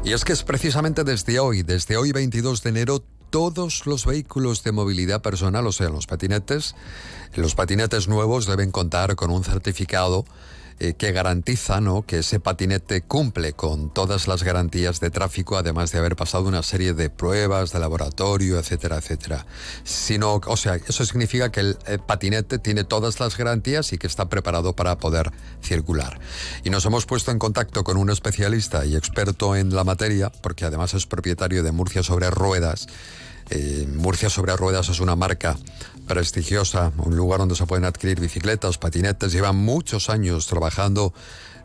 Y es que es precisamente desde hoy, desde hoy 22 de enero, todos los vehículos de movilidad personal, o sea, los patinetes, los patinetes nuevos deben contar con un certificado eh, que garantiza ¿no? que ese patinete cumple con todas las garantías de tráfico, además de haber pasado una serie de pruebas de laboratorio, etcétera, etcétera. Sino, o sea, eso significa que el patinete tiene todas las garantías y que está preparado para poder circular. Y nos hemos puesto en contacto con un especialista y experto en la materia, porque además es propietario de Murcia sobre Ruedas. Eh, Murcia sobre Ruedas es una marca prestigiosa, un lugar donde se pueden adquirir bicicletas, patinetes. Lleva muchos años trabajando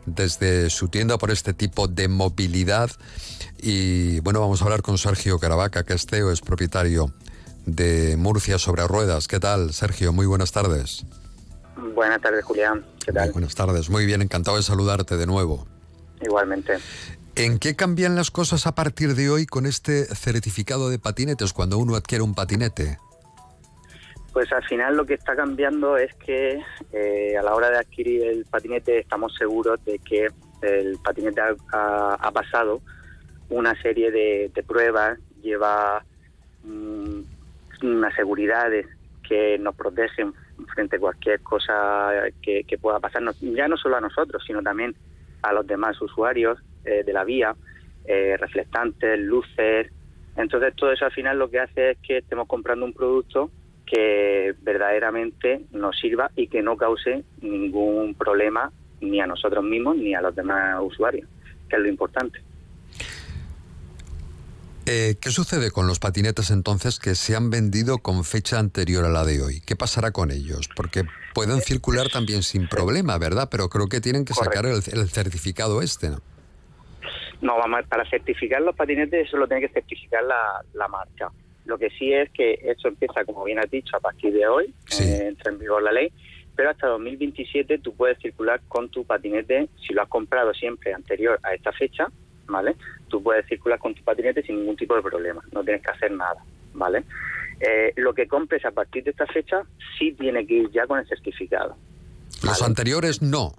desde su tienda por este tipo de movilidad. Y bueno, vamos a hablar con Sergio Caravaca, que es CEO, es propietario de Murcia sobre Ruedas. ¿Qué tal, Sergio? Muy buenas tardes. Buenas tardes, Julián. ¿Qué tal? Muy buenas tardes. Muy bien, encantado de saludarte de nuevo. Igualmente. ¿En qué cambian las cosas a partir de hoy con este certificado de patinetes cuando uno adquiere un patinete? Pues al final lo que está cambiando es que eh, a la hora de adquirir el patinete estamos seguros de que el patinete ha, pasado una serie de, pruebas, lleva mm, unas seguridades que nos protegen frente a cualquier cosa que, que pueda pasarnos, ya no solo a nosotros, sino también a los demás usuarios eh, de la vía, eh, reflectantes, luces. Entonces todo eso al final lo que hace es que estemos comprando un producto que verdaderamente nos sirva y que no cause ningún problema ni a nosotros mismos ni a los demás usuarios, que es lo importante. Eh, ¿Qué sucede con los patinetes entonces que se han vendido con fecha anterior a la de hoy? ¿Qué pasará con ellos? Porque pueden circular también sin problema, ¿verdad? Pero creo que tienen que sacar el, el certificado este, ¿no? No, vamos, para certificar los patinetes eso lo tiene que certificar la, la marca. Lo que sí es que esto empieza, como bien has dicho, a partir de hoy, eh, entra en vigor la ley, pero hasta 2027 tú puedes circular con tu patinete, si lo has comprado siempre anterior a esta fecha, ¿vale? Tú puedes circular con tu patinete sin ningún tipo de problema, no tienes que hacer nada, ¿vale? Eh, lo que compres a partir de esta fecha sí tiene que ir ya con el certificado. Los anteriores no.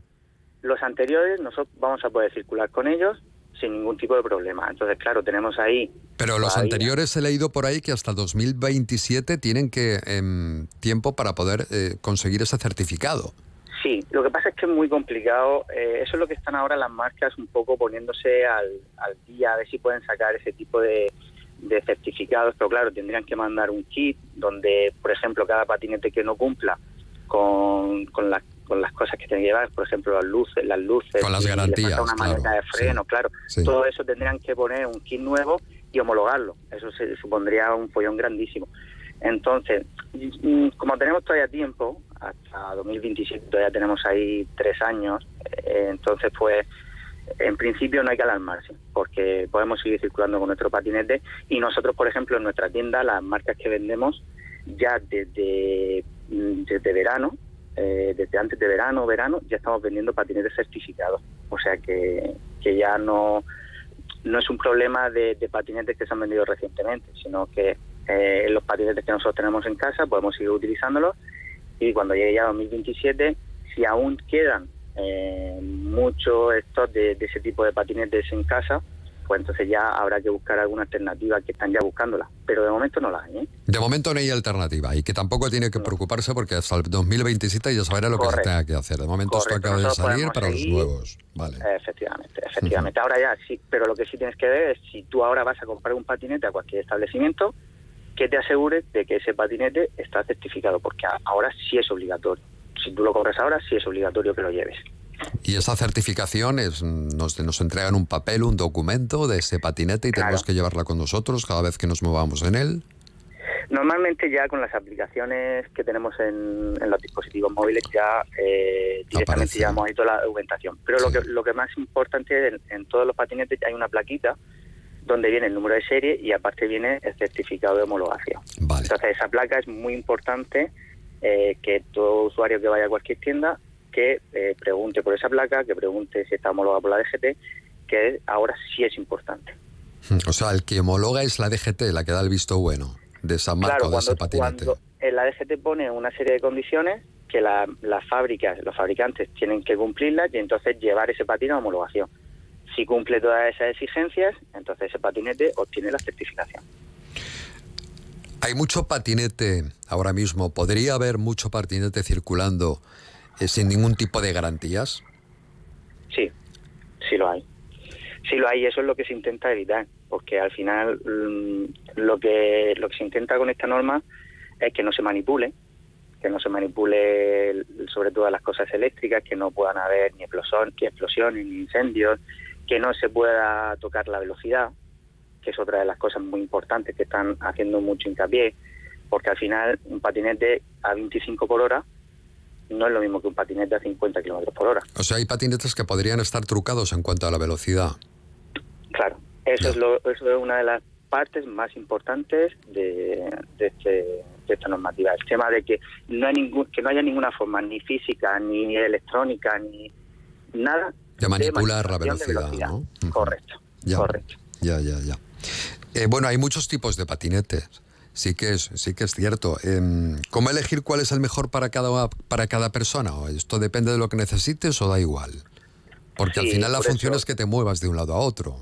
Los anteriores nosotros vamos a poder circular con ellos sin ningún tipo de problema. Entonces, claro, tenemos ahí... Pero los anteriores he leído por ahí que hasta 2027 tienen que em, tiempo para poder eh, conseguir ese certificado. Sí, lo que pasa es que es muy complicado. Eh, eso es lo que están ahora las marcas un poco poniéndose al, al día, a ver si pueden sacar ese tipo de, de certificados. Pero claro, tendrían que mandar un kit donde, por ejemplo, cada patinete que no cumpla con, con las con las cosas que tienen que llevar, por ejemplo, las luces, las luces, con las garantías, una maleta de freno, claro, todo eso tendrían que poner un kit nuevo y homologarlo. Eso se supondría un follón grandísimo. Entonces, mm, como tenemos todavía tiempo, hasta 2027 todavía tenemos ahí tres años, eh, entonces pues en principio no hay que alarmarse, porque podemos seguir circulando con nuestro patinete y nosotros, por ejemplo, en nuestra tienda, las marcas que vendemos ya desde, mm, desde verano, eh, desde antes de verano, verano, ya estamos vendiendo patinetes certificados. O sea que, que ya no, no es un problema de, patinetes que se han vendido recientemente, sino que eh, los patinetes que nosotros tenemos en casa podemos seguir utilizándolos y cuando llegue ya 2027, si aún quedan eh, muchos estos de, de ese tipo de patinetes en casa, pues entonces ya habrá que buscar alguna alternativa que están ya buscándola. Pero de momento no la hay. ¿eh? De momento no hay alternativa y que tampoco tiene que preocuparse porque hasta el 2027 ya sabrá lo que se tenga que hacer. De momento esto acaba de salir para los nuevos. Vale. Efectivamente, efectivamente. Ahora ya sí, pero lo que sí tienes que ver es si tú ahora vas a comprar un patinete a cualquier establecimiento, que te asegures de que ese patinete está certificado, porque ahora sí es obligatorio. Si tú lo compras ahora, sí es obligatorio que lo lleves. Y esa certificación es, nos, nos entregan un papel, un documento de ese patinete y tenemos que llevarla con nosotros cada vez que nos movamos en él. Normalmente ya con las aplicaciones que tenemos en, los dispositivos móviles ya eh, directamente ya hemos hecho la documentación. Pero lo, que, lo que más importante es en, todos los patinetes hay una plaquita donde viene el número de serie y aparte viene el certificado de homologación. Entonces esa placa es muy importante eh, que todo usuario que vaya a cualquier tienda que eh, pregunte por esa placa, que pregunte si está homologada por la DGT, que ahora sí es importante. O sea, el que homologa es la DGT, la que da el visto bueno de esa marca o de ese patinete. Cuando la DGT pone una serie de condiciones que las fábricas, los fabricantes tienen que cumplirlas y entonces llevar ese patín a homologación. Si cumple todas esas exigencias, entonces ese patinete obtiene la certificación. Hay mucho patinete ahora mismo. ¿Podría haber mucho patinete circulando eh, sin ningún tipo de garantías? Sí, sí lo hay. Sí lo hay, eso es lo que se intenta evitar, porque al final mm, lo que lo que se intenta con esta norma es que no se manipule, que no se manipule sobre todo las cosas eléctricas, que no puedan haber ni, explosión, ni explosiones ni incendios, que no se pueda tocar la velocidad, que es otra de las cosas muy importantes que están haciendo mucho hincapié, porque al final un patinete a 25 por hora no es lo mismo que un patinete a 50 kilómetros por hora. O sea, hay patinetes que podrían estar trucados en cuanto a la velocidad. Claro, eso, es, lo, eso es una de las partes más importantes de, este, de, esta normativa. El tema de que no, hay ningún, que no haya ninguna forma, ni física, ni electrónica, ni nada. De manipular la velocidad, ¿no? Correcto, correcto. Ya, ya, ya. Eh, bueno, hay muchos tipos de patinetes. Sí que es, sí que es cierto. Em, ¿Cómo elegir cuál es el mejor para cada, para cada persona? ¿Esto depende de lo que necesites o da igual? Porque al final la función es que te muevas de un lado a otro.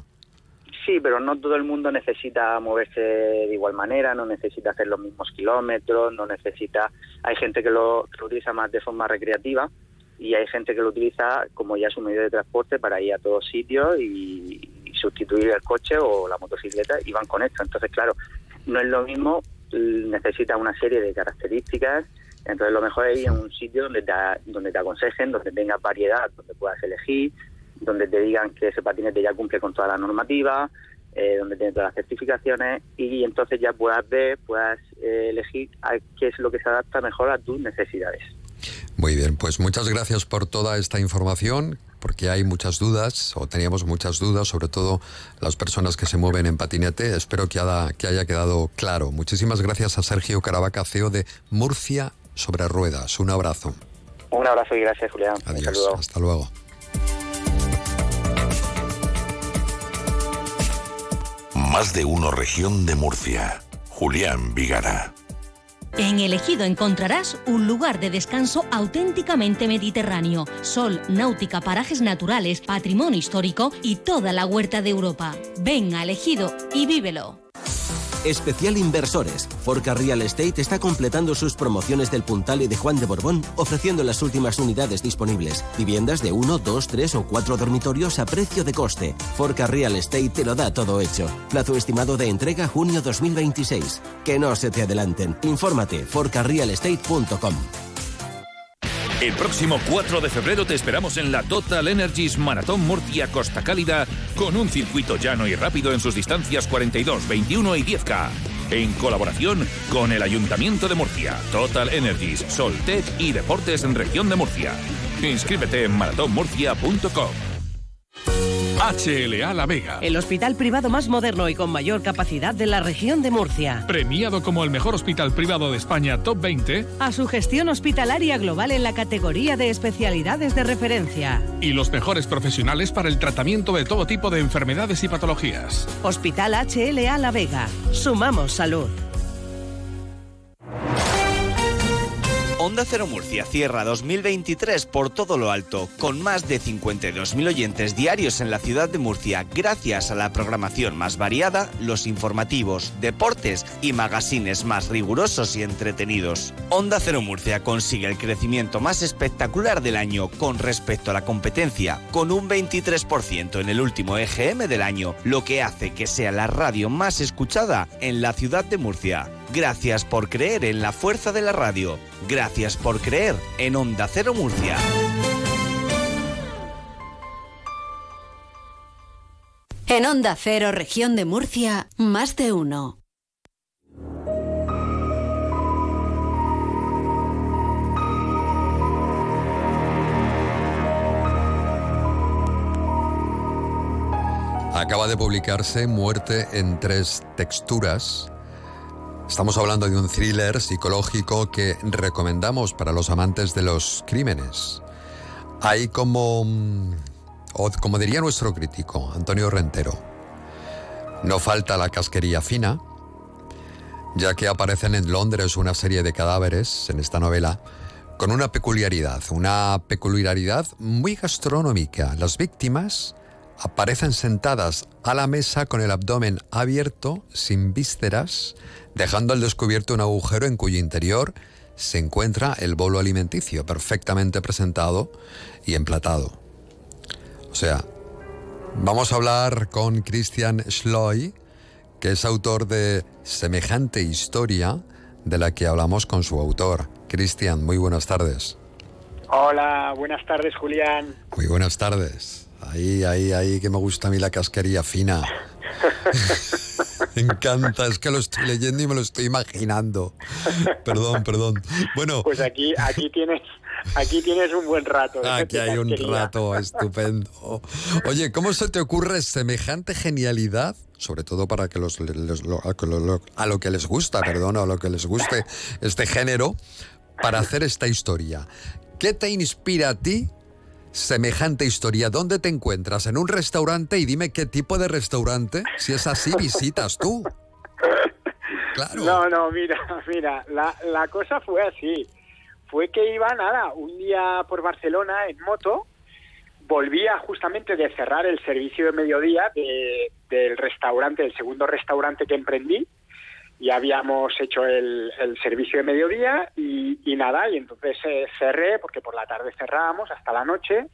Sí, pero no todo el mundo necesita moverse de igual manera, no necesita hacer los mismos kilómetros, no necesita... Hay gente que lo, utiliza más de forma recreativa y hay gente que lo utiliza como ya su medio de transporte para ir a todos sitios y, y sustituir el coche o la motocicleta y van con esto. Entonces, claro, no es lo mismo, necesita una serie de características, entonces lo mejor es ir a un sitio donde te, donde te aconsejen, donde tengas variedad, donde puedas elegir, donde te digan que ese patinete ya cumple con toda la normativa, eh, donde tiene todas las certificaciones y entonces ya puedas ver, puedas eh, elegir a qué es lo que se adapta mejor a tus necesidades. Muy bien, pues muchas gracias por toda esta información, porque hay muchas dudas, o teníamos muchas dudas, sobre todo las personas que se mueven en patinete. Espero que haya, que haya quedado claro. Muchísimas gracias a Sergio Caravaca, CEO de Murcia sobre Ruedas. Un abrazo. Un abrazo y gracias, Julián. Adiós, hasta luego. Más de uno región de Murcia. Julián Vigara. En Elegido encontrarás un lugar de descanso auténticamente mediterráneo. Sol, náutica, parajes naturales, patrimonio histórico y toda la huerta de Europa. Ven a Elegido y vívelo. Especial Inversores. Forca Real Estate está completando sus promociones del Puntal y de Juan de Borbón, ofreciendo las últimas unidades disponibles. Viviendas de 1, 2, 3 o 4 dormitorios a precio de coste. Forca Real Estate te lo da todo hecho. Plazo estimado de entrega junio 2026. Que no se te adelanten. Infórmate forcarrealestate.com. El próximo 4 de febrero te esperamos en la Total Energies Maratón Murcia Costa Cálida con un circuito llano y rápido en sus distancias 42, 21 y 10K. En colaboración con el Ayuntamiento de Murcia, Total Energies, Soltec y Deportes en Región de Murcia. Inscríbete en maratónmurcia.com. HLA La Vega. El hospital privado más moderno y con mayor capacidad de la región de Murcia. Premiado como el mejor hospital privado de España Top 20. A su gestión hospitalaria global en la categoría de especialidades de referencia. Y los mejores profesionales para el tratamiento de todo tipo de enfermedades y patologías. Hospital HLA La Vega. Sumamos salud. Onda Cero Murcia cierra 2023 por todo lo alto, con más de 52.000 oyentes diarios en la ciudad de Murcia, gracias a la programación más variada, los informativos, deportes y magazines más rigurosos y entretenidos. Onda Cero Murcia consigue el crecimiento más espectacular del año con respecto a la competencia, con un 23% en el último EGM del año, lo que hace que sea la radio más escuchada en la ciudad de Murcia. Gracias por creer en la fuerza de la radio. Gracias por creer en Onda Cero Murcia. En Onda Cero, región de Murcia, más de uno. Acaba de publicarse Muerte en tres texturas. Estamos hablando de un thriller psicológico que recomendamos para los amantes de los crímenes. Hay como, mm, como diría nuestro crítico, Antonio Rentero, no falta la casquería fina, ya que aparecen en Londres una serie de cadáveres en esta novela con una peculiaridad, una peculiaridad muy gastronómica. Las víctimas aparecen sentadas a la mesa con el abdomen abierto, sin vísceras, dejando al descubierto un agujero en cuyo interior se encuentra el bolo alimenticio perfectamente presentado y emplatado. O sea, vamos a hablar con Christian Schloy, que es autor de semejante historia de la que hablamos con su autor. Christian, muy buenas tardes. Hola, buenas tardes, Julián. Muy buenas tardes. Ahí, ahí, ahí, que me gusta a mí la casquería fina. me encanta, es que lo estoy leyendo y me lo estoy imaginando. Perdón, perdón. Bueno. Pues aquí, aquí tienes. Aquí tienes un buen rato. Aquí hay un rato estupendo. Oye, ¿cómo se te ocurre semejante genialidad? Sobre todo para que los, los- lo- a lo- a lo que les gusta, perdón, a lo que les guste este género, para hacer esta historia. ¿Qué te inspira a ti semejante historia? ¿Dónde te encuentras? ¿En un restaurante? Y dime qué tipo de restaurante. Si es así, visitas tú. Claro. No, no, mira, mira, la, cosa fue así. Fue que iba, nada, un día por Barcelona en moto, volvía justamente de cerrar el servicio de mediodía de- del restaurante, el segundo restaurante que emprendí. Ya habíamos hecho el, el servicio de mediodía y, y nada, y entonces eh, cerré, porque por la tarde cerrábamos hasta la noche,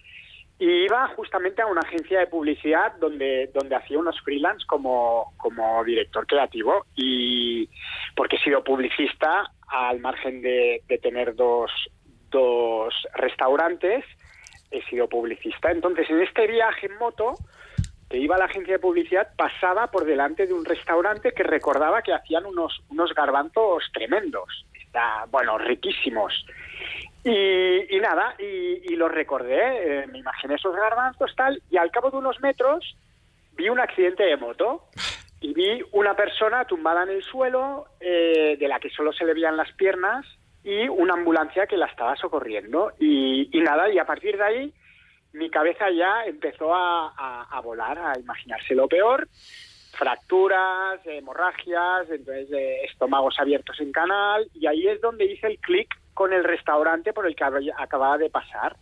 y iba justamente a una agencia de publicidad donde, donde hacía unos freelance como, como director creativo. Y porque he sido publicista, al margen de, de tener dos, dos restaurantes, he sido publicista. Entonces, en este viaje en moto, que iba a la agencia de publicidad pasaba por delante de un restaurante que recordaba que hacían unos, unos garbanzos tremendos, está, bueno, riquísimos. Y, y nada, y, y los recordé, eh, me imaginé esos garbanzos tal, y al cabo de unos metros vi un accidente de moto y vi una persona tumbada en el suelo, eh, de la que solo se le veían las piernas, y una ambulancia que la estaba socorriendo. Y, y nada, y a partir de ahí mi cabeza ya empezó a, a- volar, a imaginarse lo peor, fracturas, hemorragias, entonces eh, estómagos abiertos en canal, y ahí es donde hice el clic con el restaurante por el que acababa de pasar,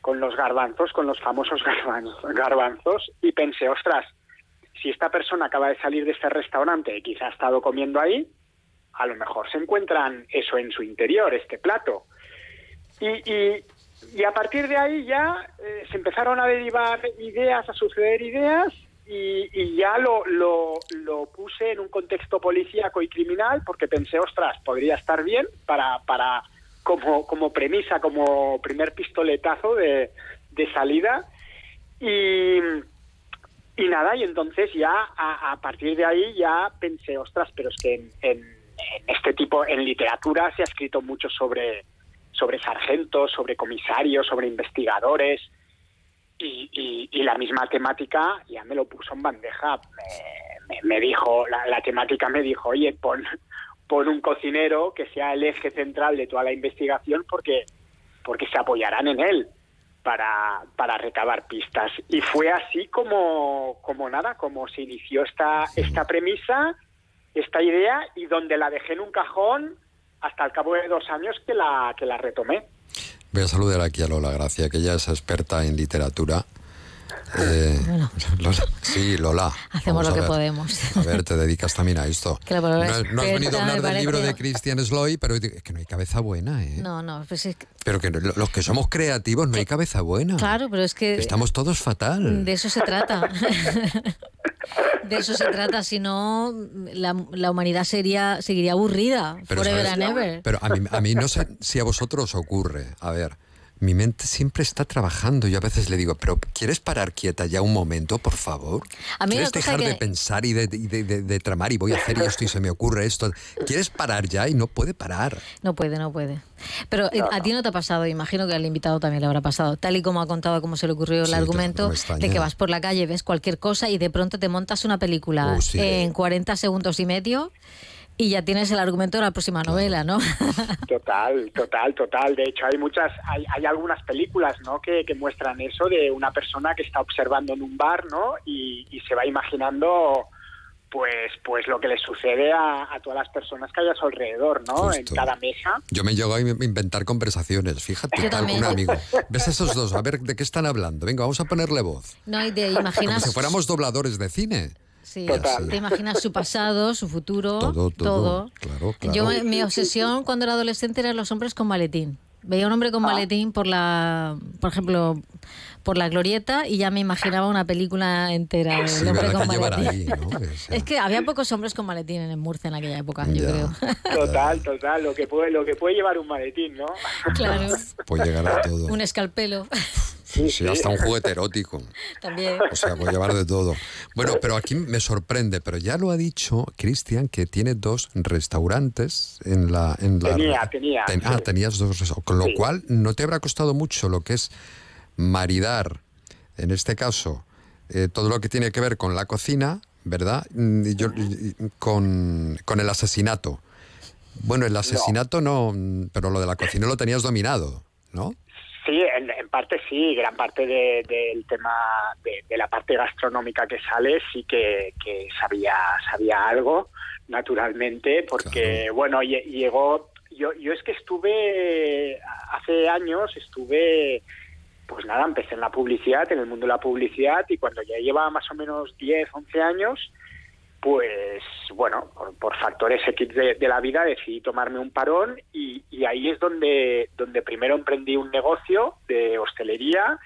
con los garbanzos, con los famosos garbanzos, y pensé, ostras, si esta persona acaba de salir de este restaurante y quizá ha estado comiendo ahí, a lo mejor se encuentran eso en su interior, este plato. Y, y- y a partir de ahí ya eh, se empezaron a derivar ideas, a suceder ideas, y, ya lo, lo, puse en un contexto policíaco y criminal, porque pensé, ostras, podría estar bien para, para como, como premisa, como primer pistoletazo de, de salida. Y, y nada, y entonces ya a, a partir de ahí ya pensé, ostras, pero es que en, en- en este tipo, en literatura se ha escrito mucho sobre, sobre sargentos, sobre comisarios, sobre investigadores, y, y- y la misma temática ya me lo puso en bandeja. Me, me- me dijo, la, la temática me dijo, oye, pon, pon un cocinero que sea el eje central de toda la investigación porque, porque se apoyarán en él para, para recabar pistas. Y fue así como, como nada, como se inició esta, esta premisa, esta idea, y donde la dejé en un cajón hasta el cabo de dos años que la, que la retomé. Voy a saludar aquí a Lola Gracia, que ella es experta en literatura. Eh, Lola- sí, Lola. Hacemos vamos lo que ver. podemos. A ver, te dedicas también a esto. Que la palabra no, no has venido a hablar del libro de Christian Sloy, pero es que no hay cabeza buena, ¿eh? No, no, pues es que- Pero que los que somos creativos no hay cabeza buena. claro, pero es que Estamos todos fatal. de eso se trata. de eso se trata, si no la, la humanidad sería seguiría aburrida Pero, forever ¿sabes? and ever. Pero a mí, a mí no sé si a vosotros os ocurre. A ver, mi mente siempre está trabajando. Yo a veces le digo, pero ¿quieres parar quieta ya un momento, por favor? A mí ¿Quieres dejar de pensar y de, y de- de- de tramar y voy a hacer esto y se me ocurre esto? ¿Quieres parar ya y no puede parar? No puede, no puede. Pero eh, a ti no te ha pasado, imagino que al invitado también le habrá pasado, tal y como ha contado cómo se le ocurrió el argumento no de que vas por la calle, ves cualquier cosa y de pronto te montas una película Oh, sí. en 40 segundos y medio y ya tienes el argumento de la próxima novela, ¿no? Total, total, total. De hecho, hay muchas, hay, hay algunas películas, ¿no? Que, que muestran eso de una persona que está observando en un bar, ¿no? Y, y se va imaginando, pues, pues lo que le sucede a, a todas las personas que hay a su alrededor, ¿no? En cada mesa. Yo me llego a inventar conversaciones, fíjate, tal, un amigo. ¿Ves esos dos? A ver, ¿de qué están hablando? Venga, vamos a ponerle voz. No, y Como imaginas... si fuéramos dobladores de cine. Sí, Total. te imaginas su pasado, su futuro, Todo, todo. Claro, claro. Yo, me- mi obsesión cuando era adolescente eran los hombres con maletín. Veía un hombre con maletín por la, por ejemplo, por la glorieta y ya me imaginaba una película entera Sí, hombre ¿verdad con que llevar maletín. ahí, ¿no? Es- Es que había pocos hombres con maletín en Murcia en aquella época, yo creo. Total, total. Lo que puede, lo que puede llevar un maletín, ¿no? Claro. Puede llegar a todo. Un escalpelo Sí, hasta un juguete erótico. también. O sea, puede llevar de todo. Bueno, pero aquí me sorprende, pero ya lo ha dicho Cristian que tiene dos restaurantes en la... En la Tenía, tenía, Ten- ah, tenías dos restaurantes. Con lo Sí. cual no te habrá costado mucho lo que es maridar, en este caso, eh, todo lo que tiene que ver con la cocina, ¿verdad? Mm, yo- con, con el asesinato. Bueno, el asesinato no, pero lo de la cocina lo tenías dominado, ¿no? Sí, en, en parte sí, gran parte de- del tema de, de la parte gastronómica que sale sí que, que sabía sabía algo naturalmente porque bueno lle- llegó yo yo es que estuve hace años estuve pues nada empecé en la publicidad en el mundo de la publicidad y cuando ya llevaba más o menos 10 11 años pues bueno, por, por factores X de, de la vida decidí tomarme un parón y, y ahí es donde, donde primero emprendí un negocio de hostelería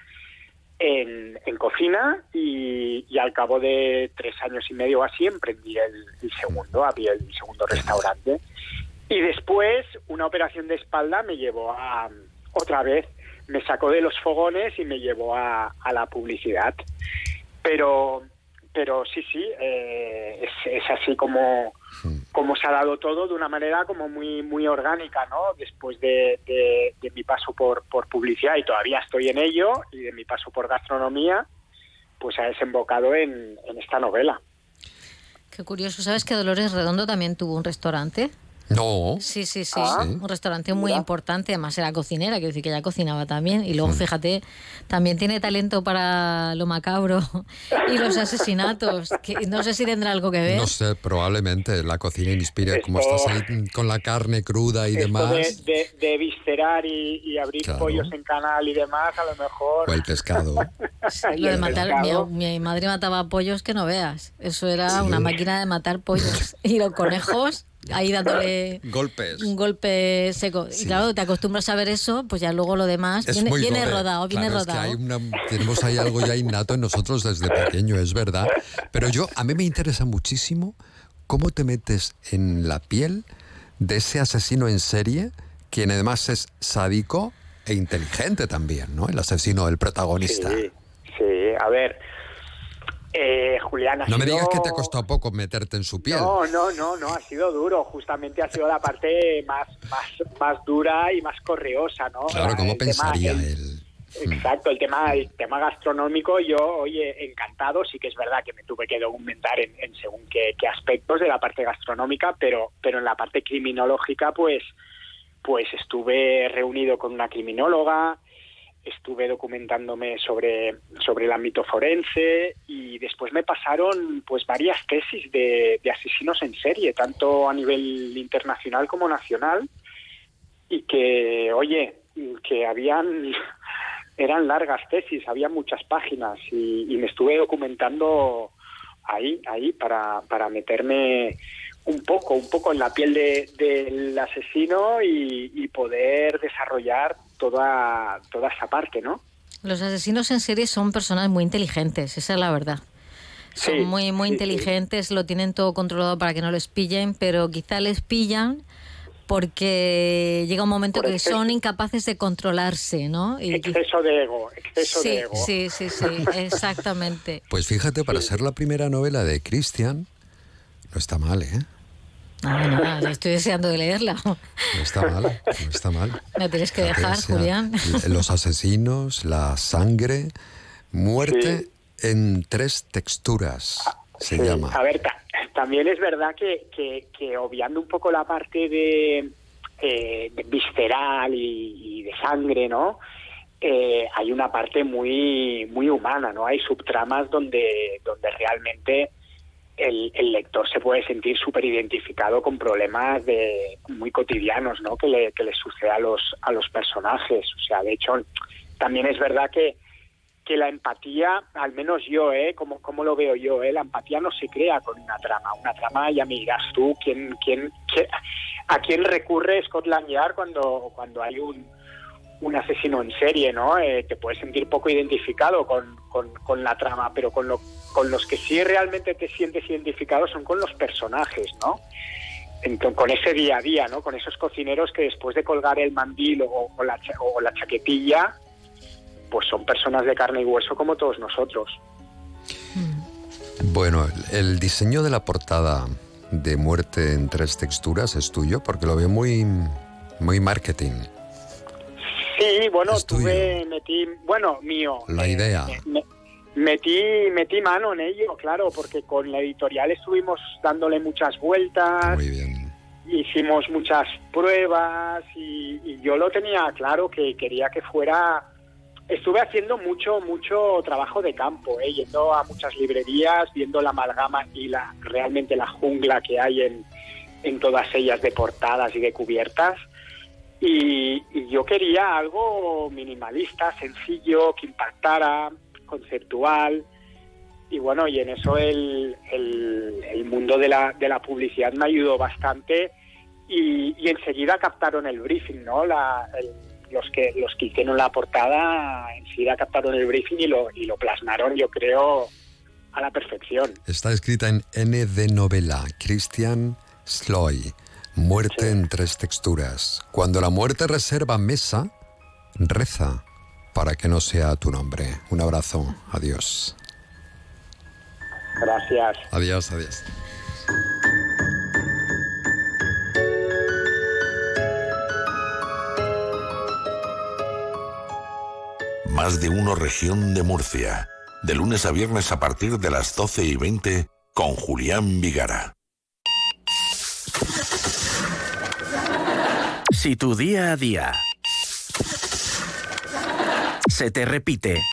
en, en cocina y, y al cabo de tres años y medio o así emprendí el, el segundo, abrí el segundo restaurante. Y después una operación de espalda me llevó a, otra vez, me sacó de los fogones y me llevó a, a la publicidad. Pero pero sí, sí, eh, es, así como, como se ha dado todo de una manera como muy muy orgánica, ¿no? Después de, de- de mi paso por, por publicidad y todavía estoy en ello y de mi paso por gastronomía, pues ha desembocado en, en esta novela. Qué curioso. ¿Sabes que Dolores Redondo también tuvo un restaurante? No. Sí, sí, sí. Ah. Un restaurante muy Mira. importante. Además era cocinera, quiero decir que ella cocinaba también. Y Mm. luego, fíjate, también tiene talento para lo macabro y los asesinatos. Que no sé si tendrá algo que ver. No sé, probablemente la cocina inspira, como estás ahí con la carne cruda y Esto demás, de, de, de viscerar y, y abrir Claro. pollos en canal y demás, a lo mejor... o el pescado. Lo de el matar, pescado. mi, mi madre mataba pollos que no veas. Eso era una máquina de matar pollos. Y los conejos ahí dándole Golpes. un golpe seco. Y claro, te acostumbras a ver eso, pues ya luego lo demás Es viene, muy viene gore. rodado, viene Claro, es que rodado. hay una- tenemos ahí algo ya innato en nosotros desde pequeño, es verdad. Pero yo, a mí me interesa muchísimo cómo te metes en la piel de ese asesino en serie, quien además es sádico e inteligente también, ¿no? El asesino, el protagonista. Sí, sí, a ver, eh, Julián, ha No me digas que te ha costado poco meterte en su piel. No, no, no, no, ha sido duro. Justamente ha sido la parte más, más, más dura y más correosa, ¿no? Claro, ¿cómo El tema- pensaría el- él? Exacto, el tema, el tema gastronómico, yo, oye, encantado, sí que es verdad que me tuve que documentar en, en según qué, qué aspectos de la parte gastronómica, pero, pero en la parte criminológica, pues, pues estuve reunido con una criminóloga, estuve documentándome sobre, sobre el ámbito forense y después me pasaron pues varias tesis de, asesinos en serie, tanto a nivel internacional como nacional, y que, oye, que habían, eran largas tesis, había muchas páginas y, y me estuve documentando ahí, ahí para, para meterme un poco, un poco en la piel de- del asesino y, y poder desarrollar toda, toda esa parte, ¿no? Los asesinos en serie son personas muy inteligentes, esa es la verdad. Son Sí, muy, muy sí, inteligentes, lo tienen todo controlado para que no les pillen, pero quizá les pillan porque llega un momento Por que exceso. son incapaces de controlarse, ¿no? Y Exceso de ego, exceso sí, de ego. sí, sí, sí, exactamente. Pues fíjate, para ser la primera novela de Christian, no está mal, ¿eh? Nada, nada, yo estoy deseando de leerla. No está mal, no está mal. Me tienes que dejar, Julián. Los asesinos, la sangre, muerte en tres texturas, se Sí, llama. A ver, ta- también es verdad que, que, que obviando un poco la parte de, eh, de visceral y, y de sangre, ¿no? Eh, hay una parte muy muy humana, ¿no? Hay subtramas donde donde realmente el, el lector se puede sentir súper identificado con problemas de muy cotidianos, ¿no? Que le, que le sucede a los a los personajes. O sea, de hecho, también es verdad que que la empatía, al menos yo, ¿eh? Como, como lo veo yo, ¿eh? La empatía no se crea con una trama. Una trama, ya me dirás tú, ¿quién, quién, ¿a quién recurre Scotland Yard cuando, cuando hay un, un asesino en serie, ¿no? Eh, te puedes sentir poco identificado con, con, la trama, pero con, lo, con los que sí realmente te sientes identificado son con los personajes, ¿no? Ento- con ese día a día, ¿no? Con esos cocineros que después de colgar el mandil o, o la, o la chaquetilla, pues son personas de carne y hueso como todos nosotros. Bueno, el diseño de la portada de Muerte en tres texturas es tuyo, porque lo veo muy, muy marketing. Sí, bueno, Es tuyo. tuve, metí, bueno, mío. La idea. Me- metí, metí mano en ello, claro, porque con la editorial estuvimos dándole muchas vueltas. Muy bien. Hicimos muchas pruebas y, y yo lo tenía claro que quería que fuera. Estuve haciendo mucho, mucho trabajo de campo, ¿eh? yendo a muchas librerías, viendo la amalgama y la realmente la jungla que hay en, en todas ellas de portadas y de cubiertas. Y, y yo quería algo minimalista, sencillo, que impactara, conceptual. Y bueno, y en eso el, el, mundo de la, de la publicidad me ayudó bastante y, y enseguida captaron el briefing, ¿no? La, el- los que los que hicieron la portada enseguida captaron el briefing y lo, y lo plasmaron, yo creo, a la perfección. Está escrita en N de novela, Christian Sloy, Muerte en tres texturas. Cuando la muerte reserva mesa, reza para que no sea tu nombre. Un abrazo, adiós. Gracias. Adiós, adiós. Más de uno región de Murcia. De lunes a viernes a partir de las 12 y 20 con Julián Vigara. Si tu día a día se te repite,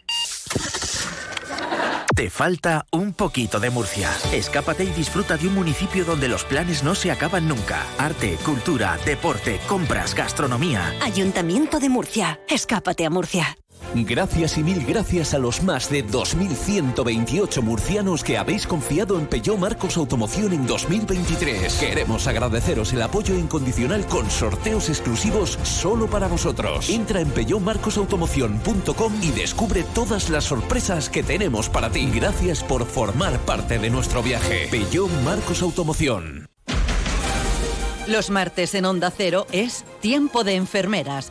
te falta un poquito de Murcia. Escápate y disfruta de un municipio donde los planes no se acaban nunca. Arte, cultura, deporte, compras, gastronomía. Ayuntamiento de Murcia. Escápate a Murcia. Gracias y mil gracias a los más de 2.128 murcianos que habéis confiado en Peugeot Marcos Automoción en 2023. Queremos agradeceros el apoyo incondicional con sorteos exclusivos solo para vosotros. Entra en peugeotmarcosautomoción.com y descubre todas las sorpresas que tenemos para ti. Gracias por formar parte de nuestro viaje. Peugeot Marcos Automoción. Los martes en Onda Cero es Tiempo de Enfermeras,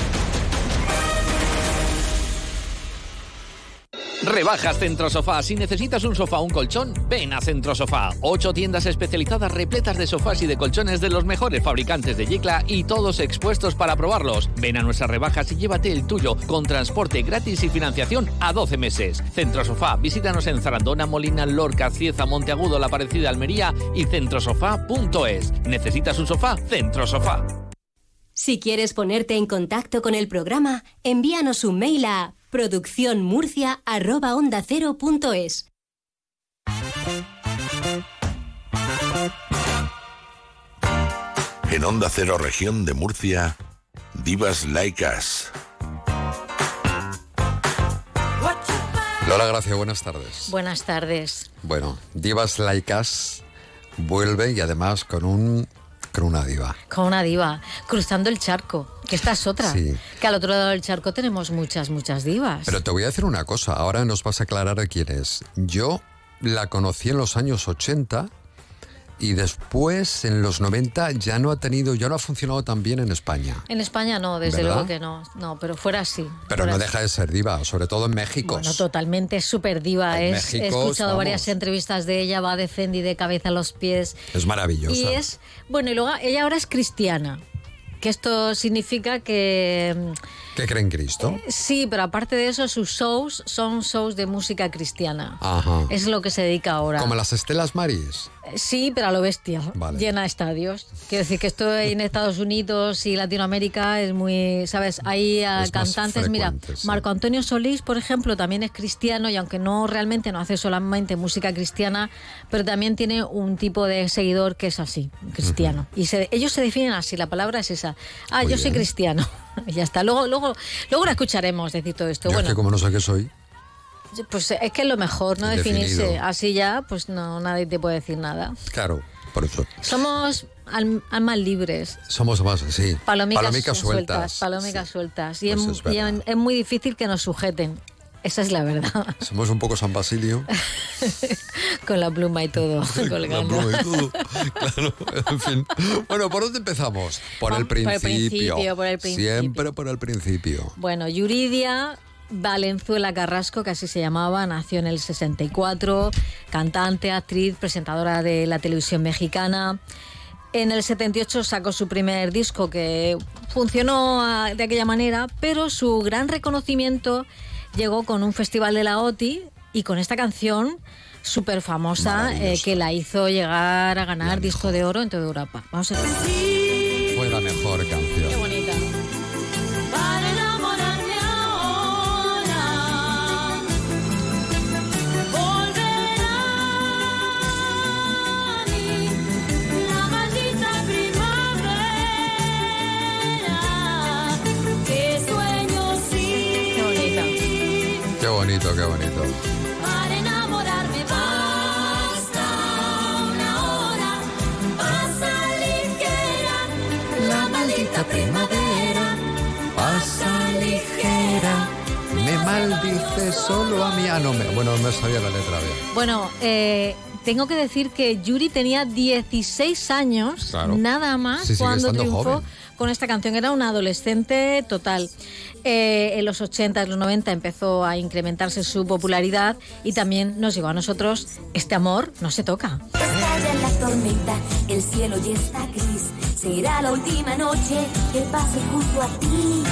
Rebajas Centrosofá. Si necesitas un sofá o un colchón, ven a Centrosofá. Ocho tiendas especializadas repletas de sofás y de colchones de los mejores fabricantes de Yicla y todos expuestos para probarlos. Ven a nuestras rebajas y llévate el tuyo con transporte gratis y financiación a 12 meses. Centrosofá. Visítanos en Zarandona, Molina, Lorca, Cieza, Monteagudo, La Parecida, Almería y centrosofá.es. ¿Necesitas un sofá? Centrosofá. Si quieres ponerte en contacto con el programa, envíanos un mail a producciónmurcia.es. En Onda Cero Región de Murcia, Divas Us. Lola Gracia, buenas tardes. Buenas tardes. Bueno, Divas Us vuelve y además con un con una diva. Con una diva, cruzando el charco, que esta es otra. Sí. Que al otro lado del charco tenemos muchas, muchas divas. Pero te voy a decir una cosa, ahora nos vas a aclarar a quién es. Yo la conocí en los años 80 y después en los 90 ya no ha tenido, ya no ha funcionado tan bien en España. En España no, desde ¿Verdad? luego que no. No, pero fuera sí. Pero fuera no sí. deja de ser diva, sobre todo en México. Bueno, totalmente es súper diva. En Es, he México, escuchado vamos. varias entrevistas de ella, va de Fendi de cabeza a los pies. Es maravillosa. Y es, bueno, y luego ella ahora es cristiana. Que esto significa que ¿Qué cree en Cristo? sí, pero aparte de eso, sus shows son shows de música cristiana. Ajá. Es lo que se dedica ahora. Como las Estelas Maris. Sí, pero a lo bestia. Vale. Llena estadios. Quiero decir que esto en Estados Unidos y Latinoamérica es muy, ¿sabes? Hay ah, Es cantantes, mira, sí. Marco Antonio Solís, por ejemplo, también es cristiano y aunque no realmente no hace solamente música cristiana, pero también tiene un tipo de seguidor que es así, cristiano. Y se- ellos se definen así, la palabra es esa. Ah, Muy yo soy cristiano. Y ya está. Luego, luego, luego la escucharemos decir todo esto. Yo es bueno, que como no sé qué soy. pues es que es lo mejor, no definirse. Así ya, pues no, nadie te puede decir nada. Claro, por eso. Somos al- almas libres. Somos más, sí. Palomicas, sueltas. Palomicas sueltas. Y, Pues es, es y es muy difícil que nos sujeten. Esa es la verdad. Somos un poco San Basilio. Con la pluma y todo. La colgando. pluma y todo. Claro, en fin. Bueno, ¿por dónde empezamos? Por el Por el principio. principio, por el principio. Siempre por el principio. Bueno, Yuridia Valenzuela Carrasco, que así se llamaba, nació en el 64, cantante, actriz, presentadora de la televisión mexicana. En el 78 sacó su primer disco que funcionó ah, de aquella manera, pero su gran reconocimiento llegó con un festival de la OTI y con esta canción súper famosa eh, que la hizo llegar a ganar disco de oro en toda Europa. Vamos a ver. Fue la mejor canción. bonito. Para enamorarme basta una hora, pasa ligera la maldita primavera, pasa ligera. Me maldice solo a mí. Ah, no, me, bueno, no sabía la letra bien. Bueno, eh, tengo que decir que Yuri tenía 16 años, Claro. nada más, Sí, cuando triunfó joven con esta canción. Era una adolescente total. Eh, en los 80, en los 90 empezó a incrementarse su popularidad y también nos llegó a nosotros este amor no se toca. Estalla la tormenta, el cielo ya está gris. Será la última noche que pase junto a ti.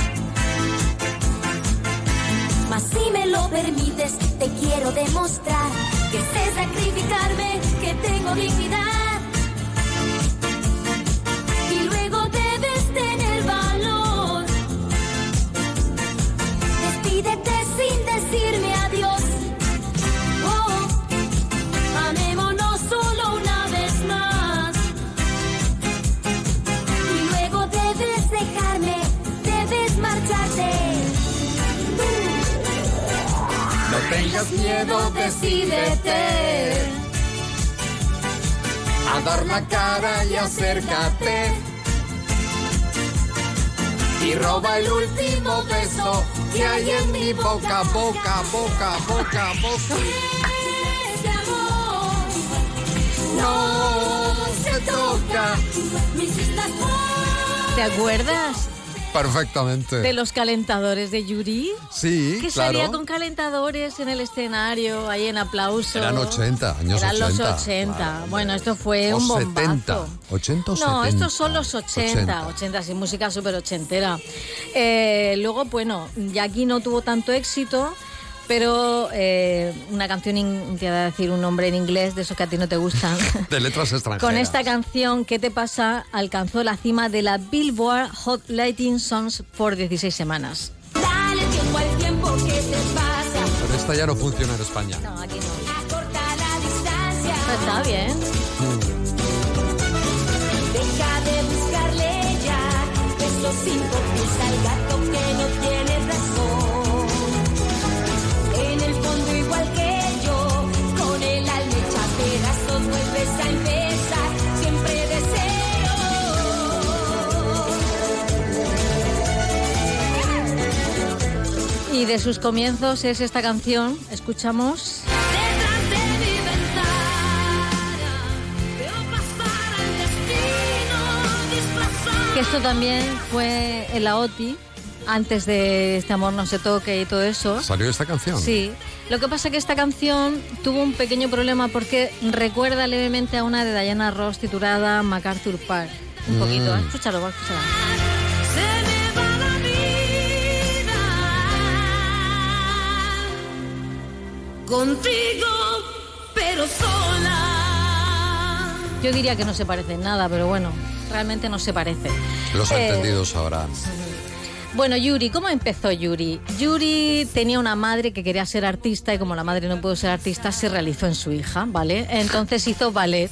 Mas si me lo permites, te quiero demostrar que sé sacrificarme, que tengo dignidad. Tengas miedo, decídete. a dar la cara y acércate. Y roba el último beso que hay en mi boca, boca, boca, boca, boca. Este amor no se toca. ¿Te acuerdas Perfectamente. de los calentadores de Yuri? Sí, Que claro. salía con calentadores en el escenario, ahí en aplauso. Eran 80, años Eran 80. los 80. Claro. Bueno, esto fue O un bombazo. 70. 80 o 70. No, estos son los 80, 80, sí, música súper ochentera. Eh, luego, bueno, ya aquí no tuvo tanto éxito, pero eh, una canción, in- te iba a decir un nombre en inglés, de esos que a ti no te gustan. De letras extranjeras. Con esta canción, ¿Qué te pasa? alcanzó la cima de la Billboard Hot Lighting Songs por 16 semanas. Dale tiempo al tiempo que te pasa. Pero esta ya no funciona en España. No, aquí no. Acorta la distancia. Está bien. Deja de buscarle ya. Besos sin al gato que no tiene de sus comienzos es esta canción, escuchamos. Que esto también fue en la OTI, antes de Este amor no se toque y todo eso. ¿Salió esta canción? Sí. Lo que pasa es que esta canción tuvo un pequeño problema porque recuerda levemente a una de Diana Ross titulada MacArthur Park. Un Mm. poquito, ¿eh? escúchalo, va, escúchalo. Contigo, pero sola. Yo diría que no se parece en nada, pero bueno, realmente no se parece. Los Eh, entendidos sabrán. Bueno, Yuri, ¿cómo empezó Yuri? Yuri tenía una madre que quería ser artista y como la madre no pudo ser artista, se realizó en su hija, ¿vale? Entonces hizo ballet.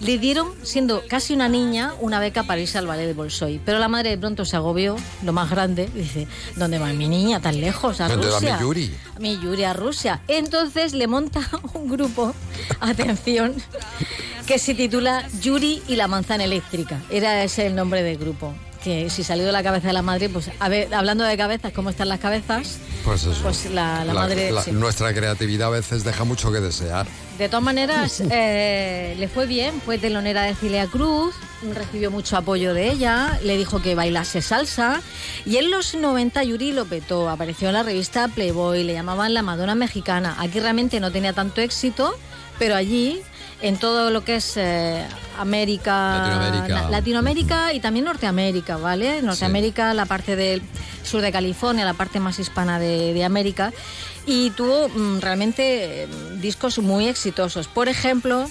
Le dieron, siendo casi una niña, una beca para irse al ballet de Bolshoi. Pero la madre de pronto se agobió, lo más grande, y dice, ¿dónde va mi niña tan lejos? A ¿Dónde va mi Yuri? A mi Yuri a Rusia. Entonces le monta un grupo, atención, que se titula Yuri y la manzana eléctrica. Era ese el nombre del grupo. Que si salió de la cabeza de la madre, pues a ver, hablando de cabezas, ¿cómo están las cabezas? Pues eso. Pues la, la madre... la- sí. Nuestra creatividad a veces deja mucho que desear. De todas maneras, eh, le fue bien, fue telonera de Celia Cruz, recibió mucho apoyo de ella, le dijo que bailase salsa y en los 90 Yuri lo petó, apareció en la revista Playboy, le llamaban la Madonna mexicana. Aquí realmente no tenía tanto éxito, pero allí, en todo lo que es eh, América, Latinoamérica. y también Norteamérica, ¿vale? Norteamérica, la parte del sur de California, la parte más hispana de, de América, y tuvo mm, realmente eh, discos muy exitosos. Por ejemplo,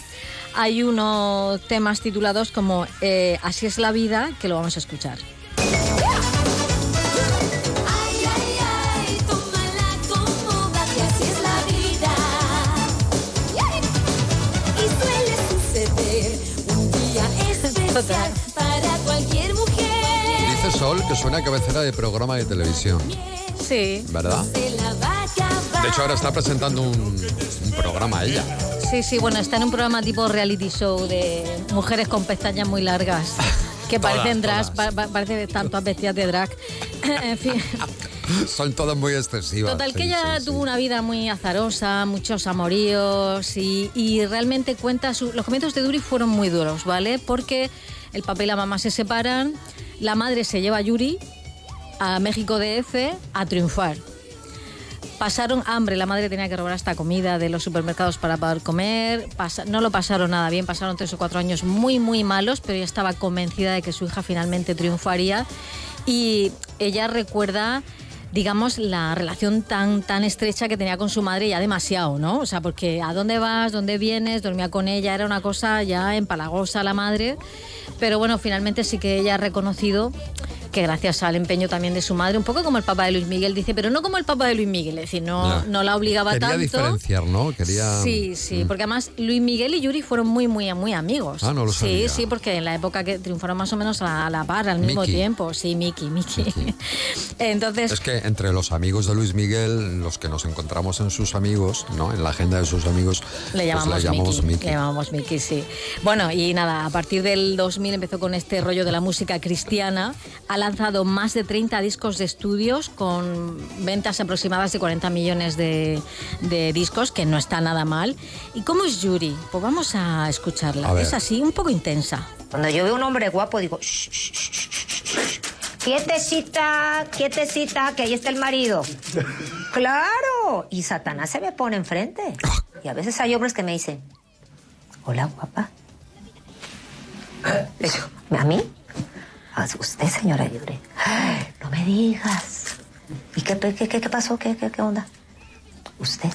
hay unos temas titulados como eh, Así es la vida, que lo vamos a escuchar. Especial para cualquier mujer. Dice Sol que suena a cabecera de programa de televisión, Sí. ¿verdad? De hecho, ahora está presentando un, un programa ella. Sí, sí, bueno, está en un programa tipo reality show de mujeres con pestañas muy largas. Que Todas, parecen drag, todas. pa- pa- parece que están todas vestidas de drag. en fin. Son todas muy excesivas. Total, que sí, ella sí, tuvo una vida muy azarosa, muchos amoríos y, y realmente cuenta, su- los comienzos de Yuri fueron muy duros, ¿vale? Porque el papá y la mamá se separan, la madre se lleva a Yuri a México DF a triunfar. Pasaron hambre, la madre tenía que robar hasta comida de los supermercados para poder comer, no lo pasaron nada bien, pasaron tres o cuatro años muy, muy malos, pero ella estaba convencida de que su hija finalmente triunfaría y ella recuerda digamos, la relación tan, tan estrecha que tenía con su madre ya demasiado, ¿no? O sea, porque ¿a dónde vas? ¿Dónde vienes? Dormía con ella, era una cosa ya empalagosa la madre. Pero bueno, finalmente sí que ella ha reconocido que gracias al empeño también de su madre, un poco como el papá de Luis Miguel, dice, pero no como el papá de Luis Miguel, es decir, no, no la obligaba Quería tanto. diferenciar, ¿no? Quería... Sí, sí, porque además Luis Miguel y Yuri fueron muy, muy, muy amigos. Ah, no lo Sí, sabía. sí, porque en la época que triunfaron más o menos a la par, al mismo tiempo. Sí, Miki, Miki. Entonces, Es que entre los amigos de Luis Miguel, los que nos encontramos en sus amigos, ¿no? En la agenda de sus amigos, Le llamamos, pues le llamamos Miki, Miki. Le llamamos Miki, sí. Bueno, y nada, a partir del 2000 empezó con este rollo de la música cristiana. Ha lanzado más de 30 discos de estudios con ventas aproximadas de 40 millones de, de discos, que no está nada mal. ¿Y cómo es Yuri? Pues vamos a escucharla. A. Es así, un poco intensa. Cuando yo veo un hombre guapo, digo, "Shh, shh, shh, shh, shh. quietecita, quietecita, que ahí está el marido. claro. Y Satanás se me pone enfrente. Y a veces hay hombres que me dicen, hola, guapa. Le digo, ¿a mí? "Ah, usted, señora Yuri. "Ay, No me digas. ¿Y qué, qué, qué, pasó? ¿Qué, qué, ¿Qué onda? ¿Usted?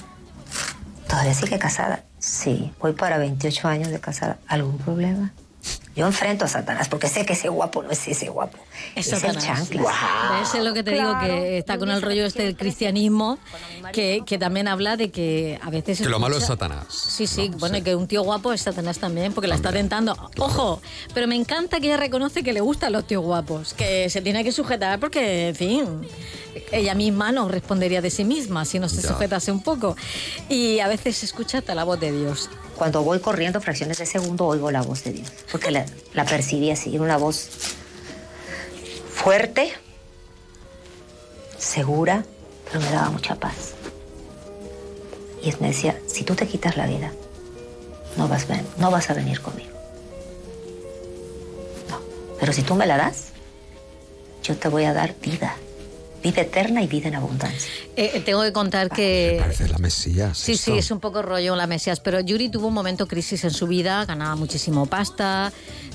¿Todavía sigue casada? Sí, voy para 28 años de casada. ¿Algún problema? Yo enfrento a Satanás porque sé que ese guapo no es ese guapo. Es, el Satanás. chancla. ¿Ves? Es lo que te digo, que está con el rollo este del cristianismo, que, que también habla de que a veces... Que lo malo es Satanás. Sí, sí, bueno, y que un tío guapo es Satanás también, porque la está tentando. Ojo, pero me encanta que ella reconoce que le gustan los tíos guapos, que se tiene que sujetar porque, en fin, ella misma no respondería de sí misma si no se Ya. sujetase un poco. Y a veces se escucha hasta la voz de Dios. Cuando voy corriendo fracciones de segundo oigo la voz de Dios. Porque la, la percibí así, era una voz fuerte, segura, pero me daba mucha paz. Y me decía, si tú te quitas la vida, no vas, no vas a venir conmigo. No. Pero si tú me la das, yo te voy a dar vida. Vida eterna y vida en abundancia. Eh, tengo que contar que... Parece la Mesías. Sí, esto. sí, es un poco rollo la Mesías, pero Yuri tuvo un momento crisis en su vida, ganaba muchísimo pasta,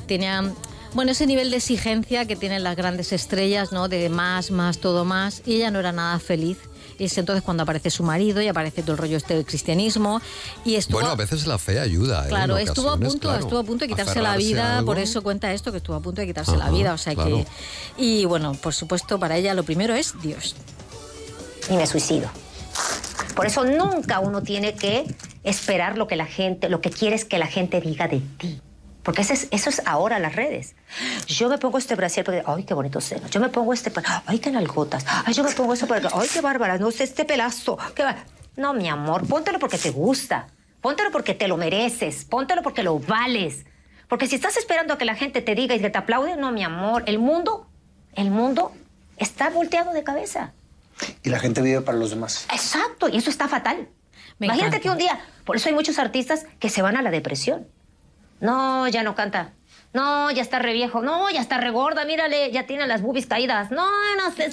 tenía, bueno, ese nivel de exigencia que tienen las grandes estrellas, ¿no? De más, más, todo más, y ella no era nada feliz. Y es entonces cuando aparece su marido y aparece todo el rollo este del cristianismo y estuvo Bueno, a veces la fe ayuda. ¿eh? Claro, estuvo a punto, claro. estuvo a punto de quitarse la vida, por eso cuenta esto, que estuvo a punto de quitarse la vida, o sea claro. que y bueno, por supuesto para ella lo primero es Dios. y me suicido. Por eso nunca uno tiene que esperar lo que la gente, lo que quieres que la gente diga de ti. Porque eso es, eso es ahora las redes. Yo me pongo este brasier porque, ay, qué bonito seno. Yo me pongo este, ay, qué nalgotas. Ay, yo me pongo eso para, ay, qué bárbara. No sé, este pelazo. qué ba-". No, mi amor, póntelo porque te gusta. Póntelo porque te lo mereces. Póntelo porque lo vales. Porque si estás esperando a que la gente te diga y que te aplaude, no, mi amor. El mundo, el mundo está volteado de cabeza. Y la gente vive para los demás. Exacto, y eso está fatal. Me Imagínate encanta. que un día, por eso hay muchos artistas que se van a la depresión. No, ya no canta. No, ya está re viejo. No, ya está re gorda. Mírale, ya tiene las boobies caídas. No, no, sé.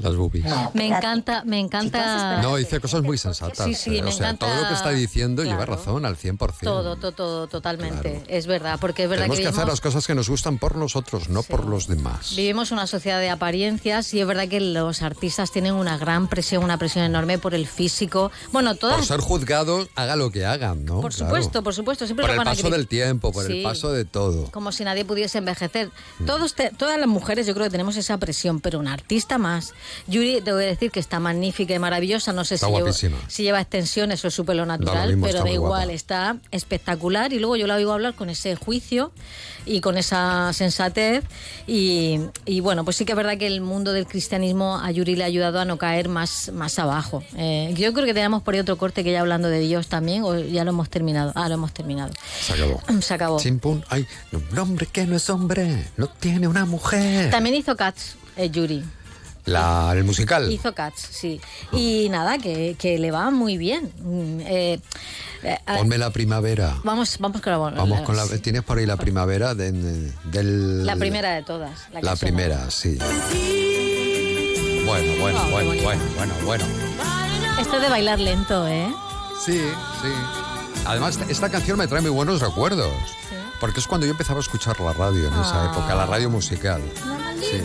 Las boobies. Me encanta, me encanta No, dice cosas muy sensatas. Sí, sí, eh, me o sea, encanta- todo lo que está diciendo lleva razón al 100%. todo, todo, todo, totalmente. Es verdad, porque es verdad Tenemos que que hacer vivimos- las cosas que nos gustan por nosotros, no por los demás. Vivimos una sociedad de apariencias y es verdad que los artistas tienen una gran presión, una presión enorme por el físico. Bueno, Por todas. ser juzgados, haga lo que hagan, ¿no? Por Claro. supuesto, por supuesto. Siempre Por lo el paso del tiempo, por Sí. el paso de todo. Como si nadie pudiese envejecer. Mm. Todos te- todas las mujeres yo creo que tenemos esa presión, pero un artista más. Yuri, te voy a decir que está magnífica y maravillosa. No sé si lleva, si lleva extensiones o es su pelo natural, mismo, pero da igual, guapa. está espectacular. Y luego yo la oigo hablar con ese juicio y con esa sensatez. Y, y bueno, pues sí que es verdad que el mundo del cristianismo a Yuri le ha ayudado a no caer más, más abajo. Eh, yo creo que tenemos por ahí otro corte que ya hablando de Dios también, o ya lo hemos terminado. Ah, lo hemos terminado. Se acabó. Se acabó. Chimpún. Ay, un hombre que no es hombre, no tiene una mujer. También hizo Cats, eh, Yuri. La, el musical. Hizo Cats, sí. Y nada, que, que le va muy bien. Mm, eh, eh, Ponme la primavera. Vamos, vamos con la, Vamos con la. ¿Tienes por ahí la primavera de- del. la primera de todas. La, La primera, sí. Bueno, bueno, Oh, bueno, bueno, bueno, bueno. Esto de bailar lento, ¿eh? Sí, sí. Además, esta canción me trae muy buenos recuerdos. Porque es cuando yo empezaba a escuchar la radio en esa Ah. época, la radio musical. Sí.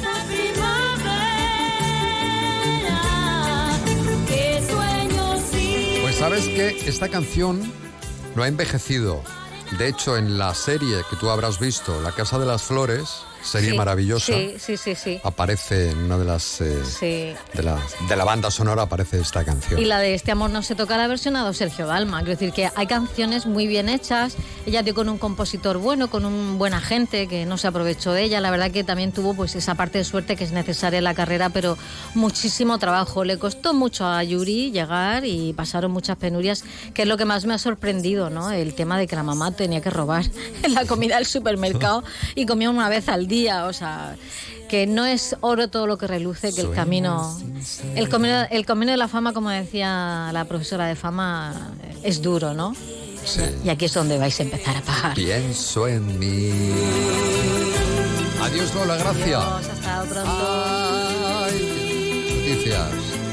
Sabes que esta canción no ha envejecido. De hecho, en la serie que tú habrás visto, La Casa de las Flores, serie Sí, maravillosa, Sí, sí, sí, sí. aparece en una de las eh, Sí. de la de la banda sonora aparece esta canción. Y la de Este amor no se toca la versionado Sergio Dalma. Quiero decir que hay canciones muy bien hechas. Ella dio con un compositor bueno, con un buen agente que no se aprovechó de ella. La verdad que también tuvo pues esa parte de suerte que es necesaria en la carrera, pero muchísimo trabajo. Le costó mucho a Yuri llegar y pasaron muchas penurias, que es lo que más me ha sorprendido, ¿no? El tema de que la mamá tenía que robar en la comida del supermercado y comía una vez al día. O sea, que no es oro todo lo que reluce, que el camino, el camino, el camino de la fama, como decía la profesora de fama, es duro, ¿no? Sí. Y aquí es donde vais a empezar a pagar. Pienso en mí. Adiós, Lola, gracias. Adiós, hasta pronto. Noticias.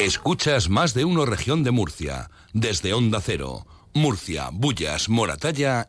Escuchas más de uno región de Murcia, desde Onda Cero, Murcia, Bullas, Moratalla